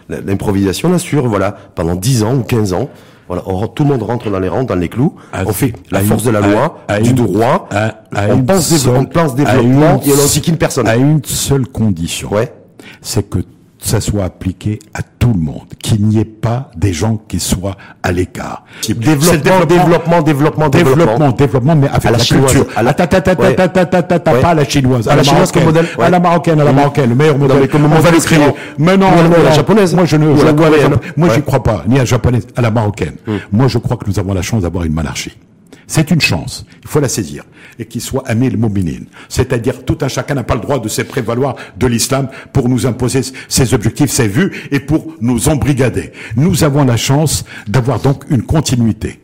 [SPEAKER 1] l'improvisation, là, sur, voilà, pendant 10 ans ou 15 ans, voilà, on tout le monde rentre dans les rangs, dans les clous,
[SPEAKER 2] À-
[SPEAKER 1] on fait la force
[SPEAKER 2] une-
[SPEAKER 1] de la loi,
[SPEAKER 2] à- à
[SPEAKER 1] du
[SPEAKER 2] une-
[SPEAKER 1] droit, on, pense
[SPEAKER 2] seule-
[SPEAKER 1] on pense développement et on n'ensiquine personne.
[SPEAKER 2] À une seule condition.
[SPEAKER 1] Ouais.
[SPEAKER 2] C'est que ça soit appliqué à tout le monde, qu'il n'y ait pas des gens qui soient à l'écart.
[SPEAKER 1] Développement, développement, développement,
[SPEAKER 2] développement, développement, mais avec
[SPEAKER 1] À la
[SPEAKER 2] culture.
[SPEAKER 1] à la-
[SPEAKER 2] Ta- ta- ta- ta-
[SPEAKER 1] Ouais.
[SPEAKER 2] ta- ta- ta- ta- ta-
[SPEAKER 1] Ouais.
[SPEAKER 2] pas à la chinoise,
[SPEAKER 1] À la chinoise comme
[SPEAKER 2] marocaine,
[SPEAKER 1] modèle,
[SPEAKER 2] à la marocaine, à la
[SPEAKER 1] Mhm.
[SPEAKER 2] marocaine, le meilleur modèle. on va l'écrire. Mais non,
[SPEAKER 1] la- japonaise.
[SPEAKER 2] Moi, je ne, Moi, j'y crois pas, ni à la japonaise, à la marocaine. Moi, je crois que nous avons la chance d'avoir une monarchie. C'est une chance. Il faut la saisir. Et qu'il soit Amil Mouminin. C'est-à-dire, tout un chacun n'a pas le droit de se prévaloir de l'islam pour nous imposer ses objectifs, ses vues et pour nous embrigader. Nous avons la chance d'avoir donc une continuité.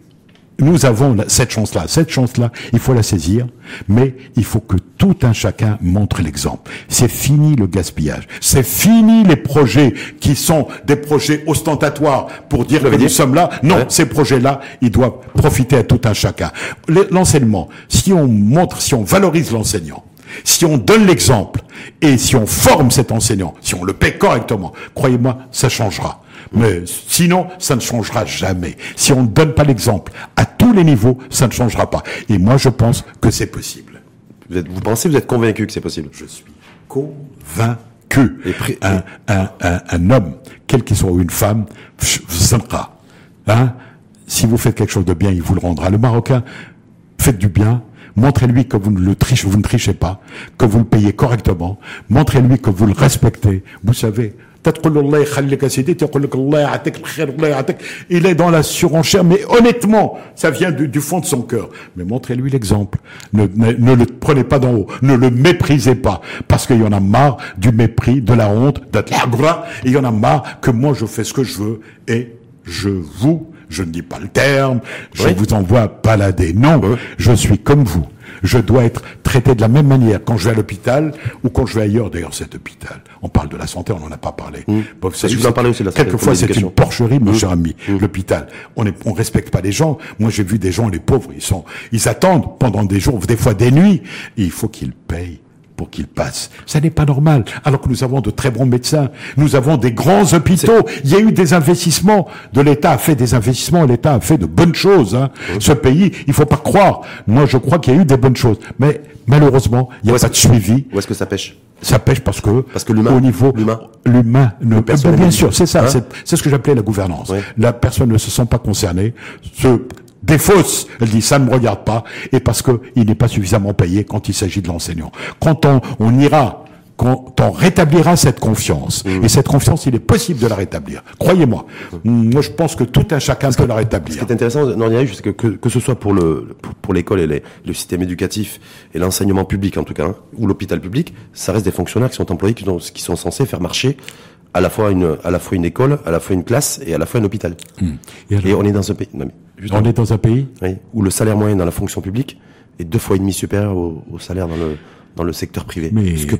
[SPEAKER 2] Nous avons cette chance-là. Cette chance-là, il faut la saisir, mais il faut que tout un chacun montre l'exemple. C'est fini le gaspillage. C'est fini les projets qui sont des projets ostentatoires pour dire que nous sommes là. Non,
[SPEAKER 1] Ouais.
[SPEAKER 2] ces projets-là, ils doivent profiter à tout un chacun. Le- L'enseignement, si on montre, si on valorise l'enseignant, si on donne l'exemple et si on forme cet enseignant, si on le paie correctement, croyez-moi, ça changera. Mais sinon, ça ne changera jamais. Si on ne donne pas l'exemple à tous les niveaux, ça ne changera pas. Et moi, je pense que c'est possible.
[SPEAKER 1] Vous, êtes- vous pensez, vous êtes convaincu que c'est possible?
[SPEAKER 2] Je suis convaincu.
[SPEAKER 1] Et
[SPEAKER 2] un, un, un, un homme, quel qu'il soit, ou une femme. Hein? Si vous faites quelque chose de bien, il vous le rendra. Le Marocain, faites du bien. Montrez-lui que vous ne le trichez, vous ne trichez pas, que vous le payez correctement. Montrez-lui que vous le respectez. Vous savez, تقول له الله يخليك يا سيدي تقول لك الله يعطيك الخير الله يعطيك il est dans la surenchère mais honnêtement ça vient du, du fond de son cœur mais montrez-lui l'exemple ne, ne, ne le prenez pas d'en haut ne le méprisez pas parce qu'il y en a marre du mépris de la honte de la gra et il y en a marre que moi je fais ce que je veux et je vous je ne dis pas le terme je
[SPEAKER 1] Oui.
[SPEAKER 2] vous envoie balader non je suis comme vous je dois être traité de la même manière quand je vais à l'hôpital ou quand je vais ailleurs. D'ailleurs, cet hôpital, on parle de la santé, on n'en a pas parlé. Bon,
[SPEAKER 1] en
[SPEAKER 2] c'est-
[SPEAKER 1] parlez aussi de la santé,
[SPEAKER 2] Quelquefois, c'est une porcherie, mon cher ami. L'hôpital, on ne on respecte pas les gens. Moi, j'ai vu des gens, les pauvres, ils sont, ils attendent pendant des jours, des fois des nuits. Et il faut qu'ils payent pour qu'ils passent. Ça n'est pas normal. Alors que nous avons de très bons médecins, nous avons des grands hôpitaux. Il y a eu des investissements. De l'État a fait des investissements. L'État a fait de bonnes choses. Hein. Ce pays, il faut pas croire. Moi, je crois qu'il y a eu des bonnes choses, mais malheureusement, il n'y a pas de suivi.
[SPEAKER 1] Où est-ce que ça pêche?
[SPEAKER 2] Ça pêche parce que,
[SPEAKER 1] Parce que l'humain-
[SPEAKER 2] au niveau,
[SPEAKER 1] l'humain-
[SPEAKER 2] l'humain, ne, bien sûr, c'est ça,
[SPEAKER 1] Hein?
[SPEAKER 2] c'est, ce que j'appelais la gouvernance.
[SPEAKER 1] Oui.
[SPEAKER 2] La personne ne se sent pas concernée, elle dit ça ne me regarde pas, et parce que il n'est pas suffisamment payé quand il s'agit de l'enseignant. Quand on, on ira, quand on rétablira cette confiance,
[SPEAKER 1] Mmh.
[SPEAKER 2] et cette confiance, il est possible de la rétablir. Croyez-moi. Moi, je pense que tout un chacun peut la
[SPEAKER 1] Ce
[SPEAKER 2] rétablir.
[SPEAKER 1] qui est intéressant, Nordin c'est que, que que ce soit pour le pour, pour l'école et les- le système éducatif et l'enseignement public en tout cas, hein, ou l'hôpital public, ça reste des fonctionnaires qui sont employés qui sont, qui sont censés faire marcher à la fois une à la fois une école, à la fois une classe et à la fois un hôpital.
[SPEAKER 2] Et alors-
[SPEAKER 1] Et on est dans un pays. Non, mais
[SPEAKER 2] On est dans un pays
[SPEAKER 1] oui, où le salaire moyen dans la fonction publique est deux fois et demi supérieur au, au salaire dans le dans le secteur privé.
[SPEAKER 2] Mais
[SPEAKER 1] Parce que,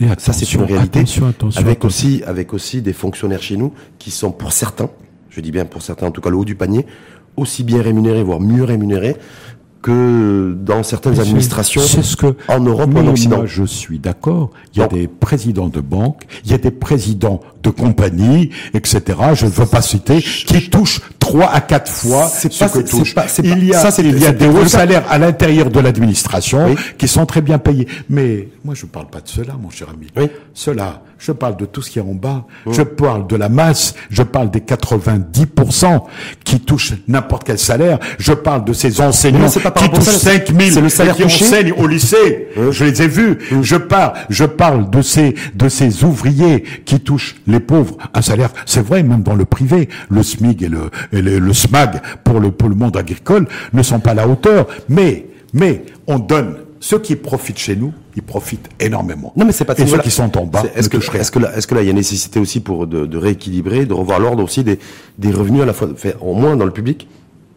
[SPEAKER 2] Et
[SPEAKER 1] ça c'est une réalité.
[SPEAKER 2] attention, attention,
[SPEAKER 1] avec
[SPEAKER 2] attention.
[SPEAKER 1] aussi avec aussi des fonctionnaires chez nous qui sont pour certains, je dis bien pour certains en tout cas le haut du panier, aussi bien rémunérés voire mieux rémunérés que dans certaines administrations
[SPEAKER 2] c'est ce que,
[SPEAKER 1] en Europe ou en Occident.
[SPEAKER 2] moi, je suis d'accord. Il y a des présidents de banques, il y a des présidents de compagnies, etc. Je ne veux pas citer, qui touchent trois à quatre fois ce
[SPEAKER 1] pas-
[SPEAKER 2] que touche.
[SPEAKER 1] pas- c'est
[SPEAKER 2] il
[SPEAKER 1] pas-
[SPEAKER 2] y a,
[SPEAKER 1] ça, c'est-
[SPEAKER 2] il y a des
[SPEAKER 1] pas
[SPEAKER 2] hauts salaires à l'intérieur de l'administration
[SPEAKER 1] Oui.
[SPEAKER 2] qui sont très bien payés. Mais moi, je ne parle pas de cela, mon cher ami.
[SPEAKER 1] Oui.
[SPEAKER 2] Cela, je parle de tout ce qui est en bas. Je parle de la masse. Je parle des 90% qui touchent n'importe quel salaire. Je parle de ces enseignants
[SPEAKER 1] pas
[SPEAKER 2] qui touchent
[SPEAKER 1] salaire,
[SPEAKER 2] 5 000
[SPEAKER 1] c'est le salaire
[SPEAKER 2] et qui
[SPEAKER 1] touché.
[SPEAKER 2] enseignent au lycée. Je les ai vus. Je parle, je parle de ces, de ces ouvriers qui touchent les pauvres un salaire. C'est vrai, même dans le privé, le SMIG et le, et le, le SMAG pour le, pour le monde agricole ne sont pas à la hauteur. Mais, mais, on donne. Ceux qui profitent chez nous, ils profitent énormément.
[SPEAKER 1] Non, mais c'est pas
[SPEAKER 2] Et ceux qui sont en bas,
[SPEAKER 1] Est-ce que, est-ce que là, est-ce que là, il y a nécessité aussi pour de, de rééquilibrer, de revoir l'ordre aussi des, des revenus à la fois, fait, au moins dans le public,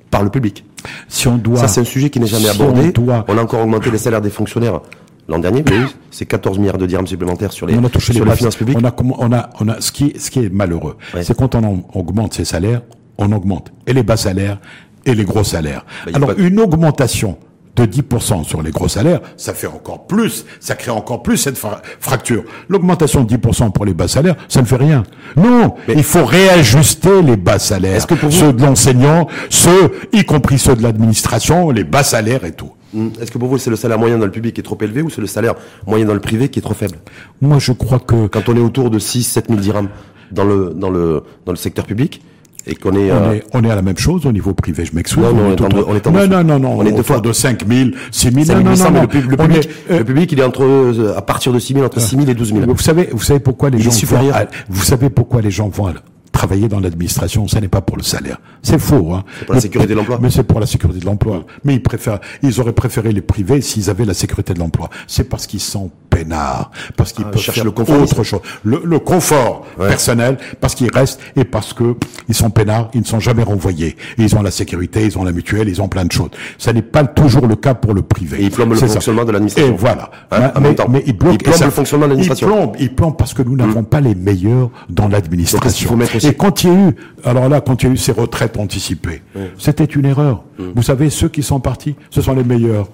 [SPEAKER 1] par le public?
[SPEAKER 2] Si on doit,
[SPEAKER 1] Ça, c'est un sujet qui n'est jamais
[SPEAKER 2] si
[SPEAKER 1] abordé.
[SPEAKER 2] on doit-
[SPEAKER 1] On a encore augmenté les salaires des fonctionnaires l'an dernier. Vu, c'est 14 milliards de dirhams supplémentaires sur les,
[SPEAKER 2] on a touché
[SPEAKER 1] sur
[SPEAKER 2] les
[SPEAKER 1] la finance publique.
[SPEAKER 2] On a, on a, on a, ce qui, ce qui est malheureux,
[SPEAKER 1] Ouais.
[SPEAKER 2] c'est quand on en- augmente ses salaires, on augmente et les bas salaires et les gros salaires.
[SPEAKER 1] Bah,
[SPEAKER 2] Alors,
[SPEAKER 1] pas-
[SPEAKER 2] une augmentation de 10% sur les gros salaires, ça fait encore plus, ça crée encore plus cette fra- fracture. L'augmentation de 10% pour les bas salaires, ça ne fait rien. Non, il faut réajuster les bas salaires.
[SPEAKER 1] Est-ce que pour vous-
[SPEAKER 2] Ceux de l'enseignant, ceux, y compris ceux de l'administration, les bas salaires et tout.
[SPEAKER 1] Hum, Est-ce que pour vous, c'est le salaire moyen dans le public qui est trop élevé ou c'est le salaire moyen dans le privé qui est trop faible?
[SPEAKER 2] Moi, je crois que
[SPEAKER 1] Quand on est autour de 6 7 000 dirhams dans le, dans le, dans le secteur public et qu'on est,
[SPEAKER 2] On,
[SPEAKER 1] euh,
[SPEAKER 2] est, on est à la même chose au niveau privé, je m'excuse.
[SPEAKER 1] Non, non, on est on est en
[SPEAKER 2] non, non, non, non,
[SPEAKER 1] On est deux fois.
[SPEAKER 2] de 5 000, 6 000, non, non,
[SPEAKER 1] 5800,
[SPEAKER 2] non,
[SPEAKER 1] le,
[SPEAKER 2] On
[SPEAKER 1] public,
[SPEAKER 2] est, euh,
[SPEAKER 1] le public, il est entre, euh, à partir de 6 000, entre 6 000 et 12 000.
[SPEAKER 2] vous savez, vous savez pourquoi les
[SPEAKER 1] Il
[SPEAKER 2] gens vont, à- vous savez pourquoi les gens vont à- travailler dans l'administration, ça n'est pas pour le salaire. C'est faux, hein.
[SPEAKER 1] pour la sécurité de l'emploi.
[SPEAKER 2] Mais c'est pour la sécurité de l'emploi. Mais ils préfèrent, ils auraient préféré les privés s'ils avaient la sécurité de l'emploi. C'est parce qu'ils sont peinards, parce qu'ils
[SPEAKER 1] Ah,
[SPEAKER 2] peuvent
[SPEAKER 1] cherchent le confort.
[SPEAKER 2] autre chose. Le, le confort
[SPEAKER 1] Ouais.
[SPEAKER 2] personnel, parce qu'ils restent et parce que ils sont peinards, ils ne sont jamais renvoyés. Et ils ont la sécurité, ils ont la mutuelle, ils ont plein de choses. Ça n'est pas toujours le cas pour le privé.
[SPEAKER 1] Et ils plombent le
[SPEAKER 2] ça.
[SPEAKER 1] fonctionnement de l'administration.
[SPEAKER 2] Et voilà.
[SPEAKER 1] Hein,
[SPEAKER 2] Mais- ils bloquent.
[SPEAKER 1] Ils plombent
[SPEAKER 2] ça-
[SPEAKER 1] le fonctionnement de l'administration.
[SPEAKER 2] Ils plombent, ils plombent parce que nous n'avons pas les meilleurs dans l'administration. Et quand il y a eu, alors là, quand il y a eu ces retraites anticipées, c'était une erreur. Vous savez, ceux qui sont partis, ce sont les meilleurs.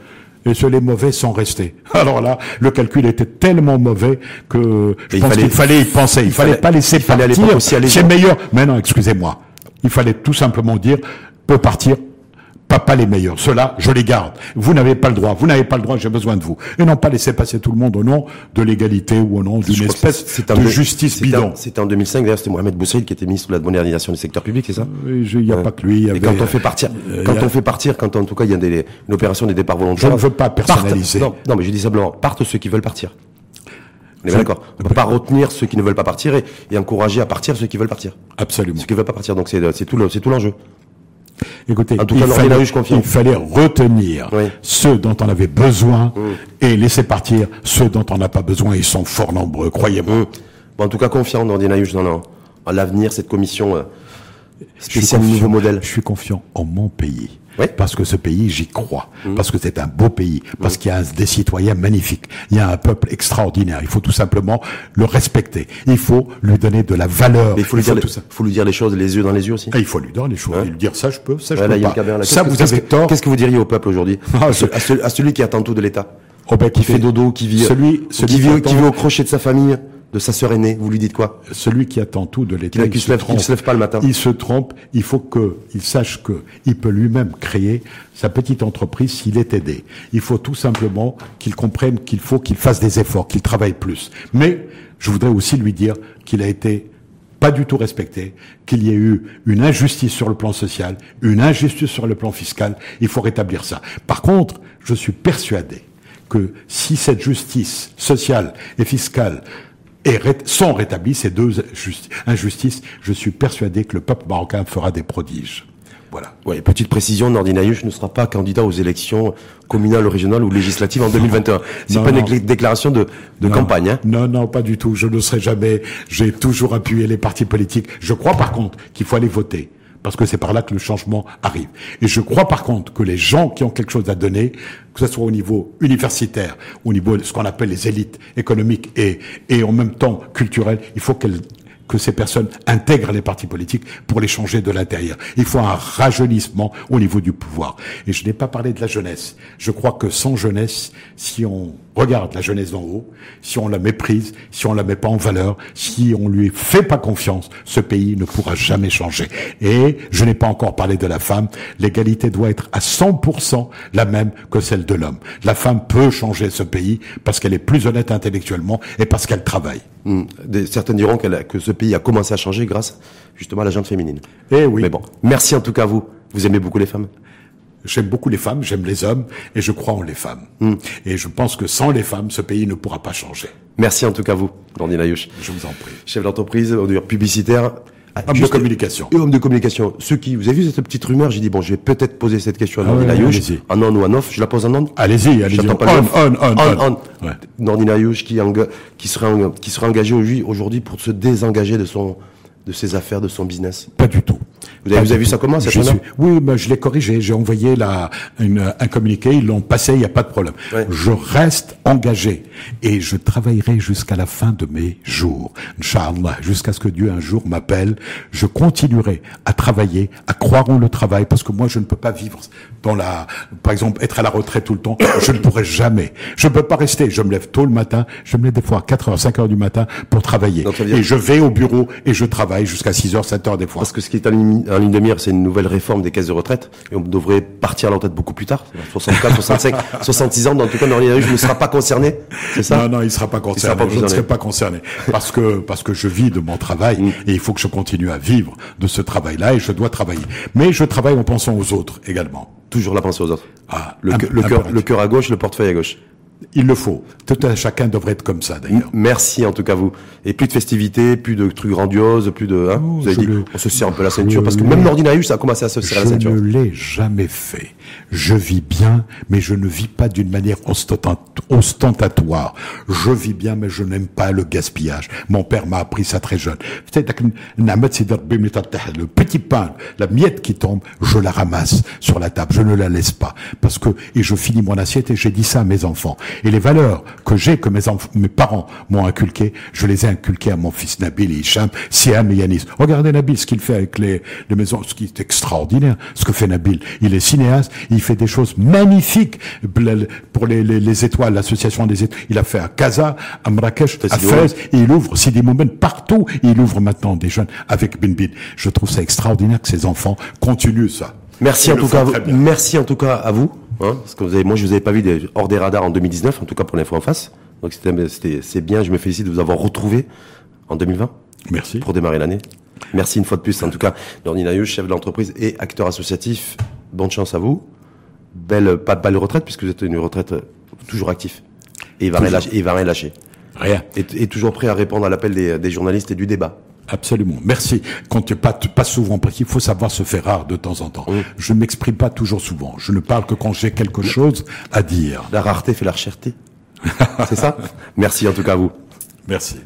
[SPEAKER 2] Et ceux les mauvais sont restés. Alors là, le calcul était tellement mauvais que je pense
[SPEAKER 1] fallait-
[SPEAKER 2] qu'il fallait y penser. Il, fallait,
[SPEAKER 1] fallait-
[SPEAKER 2] pas laisser
[SPEAKER 1] il fallait à
[SPEAKER 2] partir
[SPEAKER 1] l'époque aussi aller
[SPEAKER 2] ces
[SPEAKER 1] voir.
[SPEAKER 2] meilleurs. Mais non, excusez-moi. Il fallait tout simplement dire, peut partir, pas, pas les meilleurs. Ceux-là, je les garde. Vous n'avez pas le droit. Vous n'avez pas le droit, j'ai besoin de vous. Et non pas laisser passer tout le monde au nom de l'égalité ou au nom d'une espèce de justice
[SPEAKER 1] c'était en-
[SPEAKER 2] bidon.
[SPEAKER 1] C'était en 2005, d'ailleurs, c'était Mohamed Boussaïd qui était ministre de la modernisation du secteur public, c'est ça
[SPEAKER 2] Il n'y a
[SPEAKER 1] Ouais.
[SPEAKER 2] pas que lui. y
[SPEAKER 1] Et quand on fait partir,
[SPEAKER 2] euh,
[SPEAKER 1] quand
[SPEAKER 2] a-
[SPEAKER 1] on fait partir, quand en tout cas il y a des, une opération des départs volontaires.
[SPEAKER 2] Je ne veux pas personnaliser.
[SPEAKER 1] partent- non, non, mais je dis simplement, partent ceux qui veulent partir. On est d'accord. On peut pas retenir ceux qui ne veulent pas partir et, et encourager à partir ceux qui veulent partir.
[SPEAKER 2] Absolument.
[SPEAKER 1] Ceux qui veulent pas partir. Donc le- c'est tout l'enjeu.
[SPEAKER 2] Écoutez, il, fallait, il retenir
[SPEAKER 1] Oui.
[SPEAKER 2] ceux dont on avait besoin et laisser partir ceux dont on n'a pas besoin. Ils sont fort nombreux, croyez-moi.
[SPEAKER 1] Bon, en tout cas, confiant dans Dinaïus, dans, l'avenir, cette commission euh, spéciale nouveau modèle.
[SPEAKER 2] Je suis confiant en mon pays.
[SPEAKER 1] Oui.
[SPEAKER 2] Parce que ce pays, j'y crois.
[SPEAKER 1] Mmh.
[SPEAKER 2] Parce que c'est un beau pays. Parce qu'il y a des citoyens magnifiques. Il y a un peuple extraordinaire. Il faut tout simplement le respecter. Il faut lui donner de la valeur.
[SPEAKER 1] Mais il faut lui, dire, les-
[SPEAKER 2] tout ça.
[SPEAKER 1] faut lui dire les choses les yeux dans les yeux aussi.
[SPEAKER 2] Et il faut lui donner les choses.
[SPEAKER 1] Ouais.
[SPEAKER 2] Et lui dire ça, je peux, ça, je
[SPEAKER 1] là,
[SPEAKER 2] peux
[SPEAKER 1] il
[SPEAKER 2] pas. Ça, vous avez
[SPEAKER 1] qu'est-ce que-
[SPEAKER 2] tort.
[SPEAKER 1] Qu'est-ce que vous diriez au peuple aujourd'hui
[SPEAKER 2] Ah,
[SPEAKER 1] à,
[SPEAKER 2] je-
[SPEAKER 1] ce- à ce- à celui qui attend tout de l'État
[SPEAKER 2] Oh, ben,
[SPEAKER 1] Qui fait dodo, qui vit,
[SPEAKER 2] celui,
[SPEAKER 1] qui, vit au crochet de sa famille, de sa sœur aînée, vous lui dites quoi?
[SPEAKER 2] Celui qui attend tout de l'État, il
[SPEAKER 1] qui se lève- se lève pas le matin.
[SPEAKER 2] Il se trompe. Il faut que il sache que il peut lui-même créer sa petite entreprise s'il est aidé. Il faut tout simplement qu'il comprenne qu'il faut qu'il fasse des efforts, qu'il travaille plus. Mais je voudrais aussi lui dire qu'il a été pas du tout respecté, qu'il y a eu une injustice sur le plan social, une injustice sur le plan fiscal. Il faut rétablir ça. Par contre, je suis persuadé que si cette justice sociale et fiscale est ré- sont rétablies, ces deux justi- injustices, je suis persuadé que le peuple marocain fera des prodiges. Voilà.
[SPEAKER 1] Ouais, petite précision, Nordinaïus ne sera pas candidat aux élections communales, régionales ou législatives en 2021. C'est pas une
[SPEAKER 2] non.
[SPEAKER 1] déclaration de, de
[SPEAKER 2] Non,
[SPEAKER 1] campagne. Hein.
[SPEAKER 2] Non, non, pas du tout. Je ne serai jamais. J'ai toujours appuyé les partis politiques. Je crois par contre qu'il faut aller voter. Parce que c'est par là que le changement arrive. Et je crois par contre que les gens qui ont quelque chose à donner, que ce soit au niveau universitaire, au niveau de ce qu'on appelle les élites économiques et, et en même temps culturelles, il faut que ces personnes intègrent les partis politiques pour les changer de l'intérieur. Il faut un rajeunissement au niveau du pouvoir. Et je n'ai pas parlé de la jeunesse. Je crois que sans jeunesse, si on regarde la jeunesse d'en haut, si on la méprise, si on la met pas en valeur, si on lui fait pas confiance, ce pays ne pourra jamais changer. Et je n'ai pas encore parlé de la femme. L'égalité doit être à 100% la même que celle de l'homme. La femme peut changer ce pays parce qu'elle est plus honnête intellectuellement et parce qu'elle travaille.
[SPEAKER 1] Hmm. certains diront que ce pays a commencé à changer grâce justement à la gente féminine.
[SPEAKER 2] Eh oui.
[SPEAKER 1] Mais bon, merci en tout cas à vous. Vous aimez beaucoup les femmes?
[SPEAKER 2] J'aime beaucoup les femmes, j'aime les hommes, et je crois en les femmes. Hmm. Et je pense que sans les femmes, ce pays ne pourra pas changer.
[SPEAKER 1] Merci en tout cas à vous, Nordine Ayouch.
[SPEAKER 2] Je vous en prie.
[SPEAKER 1] Chef d'entreprise, publicitaire.
[SPEAKER 2] Homme de communication.
[SPEAKER 1] Et homme de communication. Ceux qui, vous avez vu cette petite rumeur, j'ai dit bon, je vais peut-être poser cette question à ah Nordine Ayouch. En on ou en off, je la pose en on.
[SPEAKER 2] Allez-y, allez-y. On,
[SPEAKER 1] on, on, on, Ayouch qui, qui serait, qui serait engagé aujourd'hui pour se désengager de son, de ses affaires, de son business.
[SPEAKER 2] Pas du tout.
[SPEAKER 1] Vous avez, vu ça comment
[SPEAKER 2] suis... Oui, mais je l'ai corrigé. J'ai envoyé la, une, un communiqué. Ils l'ont passé. Il n'y a pas de problème. Je reste engagé et je travaillerai jusqu'à la fin de mes jours, Inch'Allah, jusqu'à ce que Dieu un jour m'appelle. Je continuerai à travailler, à croire en le travail, parce que moi je ne peux pas vivre dans la, par exemple, être à la retraite tout le temps. Je ne pourrai jamais. Je ne peux pas rester. Je me lève tôt le matin. Je me lève des fois à 4 h 5 heures du matin pour travailler. Et je vais au bureau et je travaille jusqu'à 6 h 7 heures des fois.
[SPEAKER 1] Parce que ce qui est en ligne de mire, c'est une nouvelle réforme des caisses de retraite. Et on devrait partir à retraite beaucoup plus tard. 64, 65, 66 ans. Dans tout cas, dans je ne sera pas concerné. C'est ça?
[SPEAKER 2] Non, non, il sera pas concerné. Sera pas je ne serai pas concerné. Parce que, parce que je vis de mon travail mm. et il faut que je continue à vivre de ce travail-là et je dois travailler. Mais je travaille en pensant aux autres également.
[SPEAKER 1] Toujours la pensée aux autres. Ah, le, cœur, le cœur à gauche, le portefeuille à gauche.
[SPEAKER 2] Il le faut. Tout un chacun devrait être comme ça, d'ailleurs.
[SPEAKER 1] Merci en tout cas vous. Et plus de festivités, plus de trucs grandioses, plus de. Hein, vous avez dit, on se serre un peu la ceinture parce que même l'ordinaire ça a commencé à se serrer la ceinture.
[SPEAKER 2] Je ne l'ai jamais fait. Je vis bien, mais je ne vis pas d'une manière ostentatoire. Je vis bien, mais je n'aime pas le gaspillage. Mon père m'a appris ça très jeune. Le petit pain, la miette qui tombe, je la ramasse sur la table. Je ne la laisse pas parce que et je finis mon assiette et j'ai dit ça à mes enfants. Et les valeurs que j'ai, que mes, mes parents m'ont inculquées, je les ai inculquées à mon fils Nabil et Hicham, Siam et Yanis. Regardez Nabil, ce qu'il fait avec les, les maisons, ce qui est extraordinaire, ce que fait Nabil. Il est cinéaste, il fait des choses magnifiques pour les, les, les étoiles, l'association des étoiles. Il a fait à Casa, à Marrakech, à Fès, et il ouvre Sidi Moumen partout. Et il ouvre maintenant des jeunes avec Bin Bin. Je trouve ça extraordinaire que ces enfants continuent ça.
[SPEAKER 1] Merci en tout cas, merci en tout cas à vous. Hein, parce que vous avez, moi, je vous avais pas vu hors des radars en 2019, en tout cas pour l'info en face. Donc c'était, c'est bien. Je me félicite de vous avoir retrouvé en 2020.
[SPEAKER 2] Merci.
[SPEAKER 1] Pour démarrer l'année. Merci une fois de plus. En tout cas, Nordina chef de l'entreprise et acteur associatif. Bonne chance à vous. Belle, pas de balle de retraite puisque vous êtes une retraite toujours actif. Et il va rien lâcher. Et il va rien lâcher.
[SPEAKER 2] Rien.
[SPEAKER 1] Et, toujours prêt à répondre à l'appel des, des journalistes et du débat.
[SPEAKER 2] Absolument. Merci. Quand tu pas, pas souvent, parce qu'il faut savoir se faire rare de temps en temps. Je ne m'exprime pas toujours souvent. Je ne parle que quand j'ai quelque chose à dire.
[SPEAKER 1] La rareté fait la cherté. C'est ça? Merci en tout cas à vous.
[SPEAKER 2] Merci.